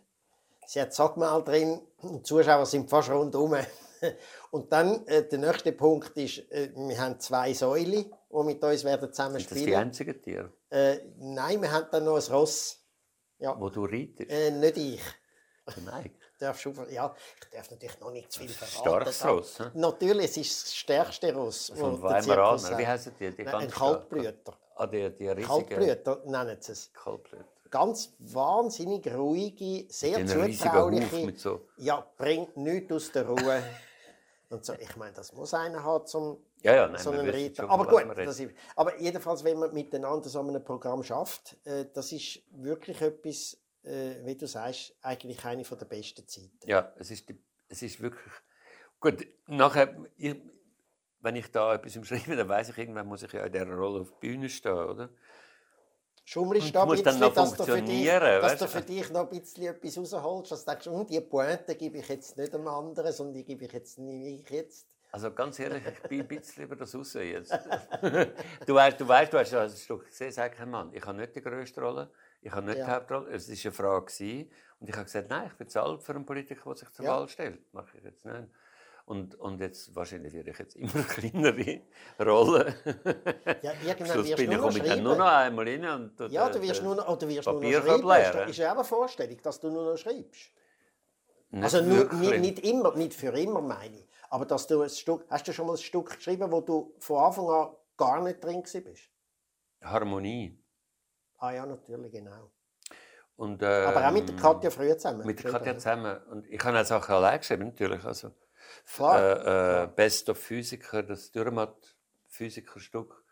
Sie hat Sackmal drin, die Zuschauer sind fast rundum. Und dann, äh, der nächste Punkt ist, äh, wir haben zwei Säulen, die mit uns werden zusammen Sind das die spielen. einzigen Tiere, Äh, nein, wir haben dann noch ein Ross. Ja, wo du reitest? äh, nicht ich. Nein. darfst du, ja, ich darf natürlich noch nicht zu viel verraten. Starkes Ross, hä? Natürlich, es ist das stärkste Ross. Von Weimaraner. Wie heißen die? die Nein, Ein? Kaltblüter. Ah, die, die riesigen. Kaltblüter nennen sie es. Kaltblüter. Ganz wahnsinnig ruhige, sehr riesigen zutrauliche. So- Ja, bringt nichts aus der Ruhe. Und so, ich meine, das muss einer haben zum Ja, ja, nein, so einen Reiter. schon, Aber gut, ist, aber jedenfalls, wenn man miteinander so einem Programm schafft, äh, das ist wirklich etwas, äh, wie du sagst, eigentlich eine von der besten Zeiten. Ja, es ist, es ist wirklich. Gut, nachher, ich, wenn ich da etwas im Schreiben, dann weiß ich, irgendwann muss ich ja in dieser Rolle auf die Bühne stehen, oder? Schummelst da ein muss dann bisschen, noch dass, du für, dich, funktionieren, dass weißt du für dich noch ein bisschen etwas rausholst, dass du denkst, hm, die Pointe gebe ich jetzt nicht einem anderen, sondern die gebe ich jetzt nicht ich jetzt. Also ganz ehrlich, ich bin ein bisschen über das raus jetzt. du, weißt, du weißt, du hast ja ein Stück gesehen, sag Mann. Ich habe nicht die grösste Rolle, ich habe nicht Ja. die Hauptrolle. Es war eine Frage. Und ich habe gesagt, nein, ich bezahle für einen Politiker, der sich zur Ja. Wahl stellt. Mache ich jetzt nicht. Und, und jetzt, wahrscheinlich werde ich jetzt immer kleinere Rollen. Ja, irgendwann wirst bin ich nur noch ich nur noch einmal rein. Und tue Ja, du wirst nur noch, oder du wirst nur noch schreiben. Das ist ja auch eine Vorstellung, dass du nur noch schreibst. Nicht Also nur, nicht, nicht immer, nicht für immer meine ich. Aber dass du ein Stück, hast du schon mal ein Stück geschrieben, wo du von Anfang an gar nicht drin bist? Harmonie. Ah ja, natürlich, genau. Und, Aber auch mit der ähm, Katja früher zusammen. Mit der Katja zusammen. Und ich habe auch Sachen allein geschrieben, natürlich. Also. Äh, äh, Best of Physiker, das Dürrmatt-Physikerstück.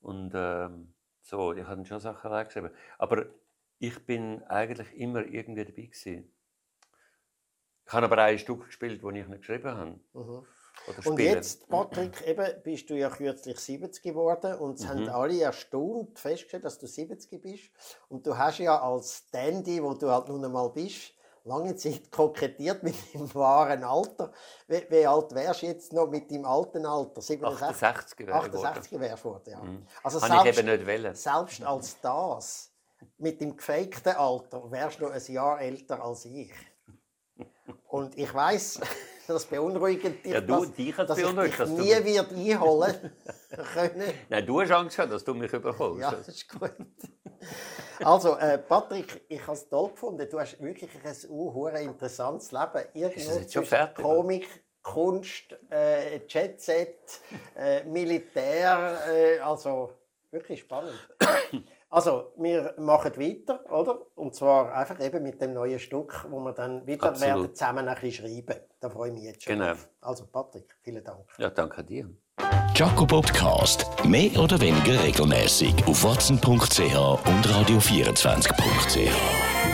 Und ähm, so, ich habe schon Sachen allein geschrieben. Aber ich bin eigentlich immer irgendwie dabei gewesen. Ich habe aber ein Stück gespielt, das ich nicht geschrieben habe. Oder Und jetzt, Patrick, eben, bist du ja kürzlich 70 geworden und es Mhm. haben alle erstaunt festgestellt, dass du 70 bist. Und du hast ja als Dandy, wo du halt nun einmal bist, lange Zeit kokettiert mit deinem wahren Alter. Wie, wie alt wärst du jetzt noch mit deinem alten Alter? 67? 68 wäre ich 68 wärst du ja. Also Habe ich selbst, eben nicht wollen. selbst als das, mit dem gefakten Alter, wärst du noch ein Jahr älter als ich. Und ich weiß, das beunruhigt dich, Ja, du- dass, dich dass ich beunruhigt, dich dass du- nie wird einholen können. Nein, du hast Angst gehabt, dass du mich überkommst. Ja, das ist gut. Also, äh, Patrick, ich habe es toll gefunden. Du hast wirklich ein uh, interessantes Leben. Irgendwo Ist schon fertig? Komik, Kunst, äh, Jet-Set, äh, Militär, äh, also wirklich spannend. Also, wir machen weiter, oder? Und zwar einfach eben mit dem neuen Stück, wo wir dann wieder Absolut. werden zusammen ein bisschen schreiben. Da freue ich mich jetzt schon. Genau. drauf. Also, Patrick, vielen Dank. Ja, danke dir. Jaco Podcast. Mehr oder weniger regelmäßig auf watson.ch und radio24.ch.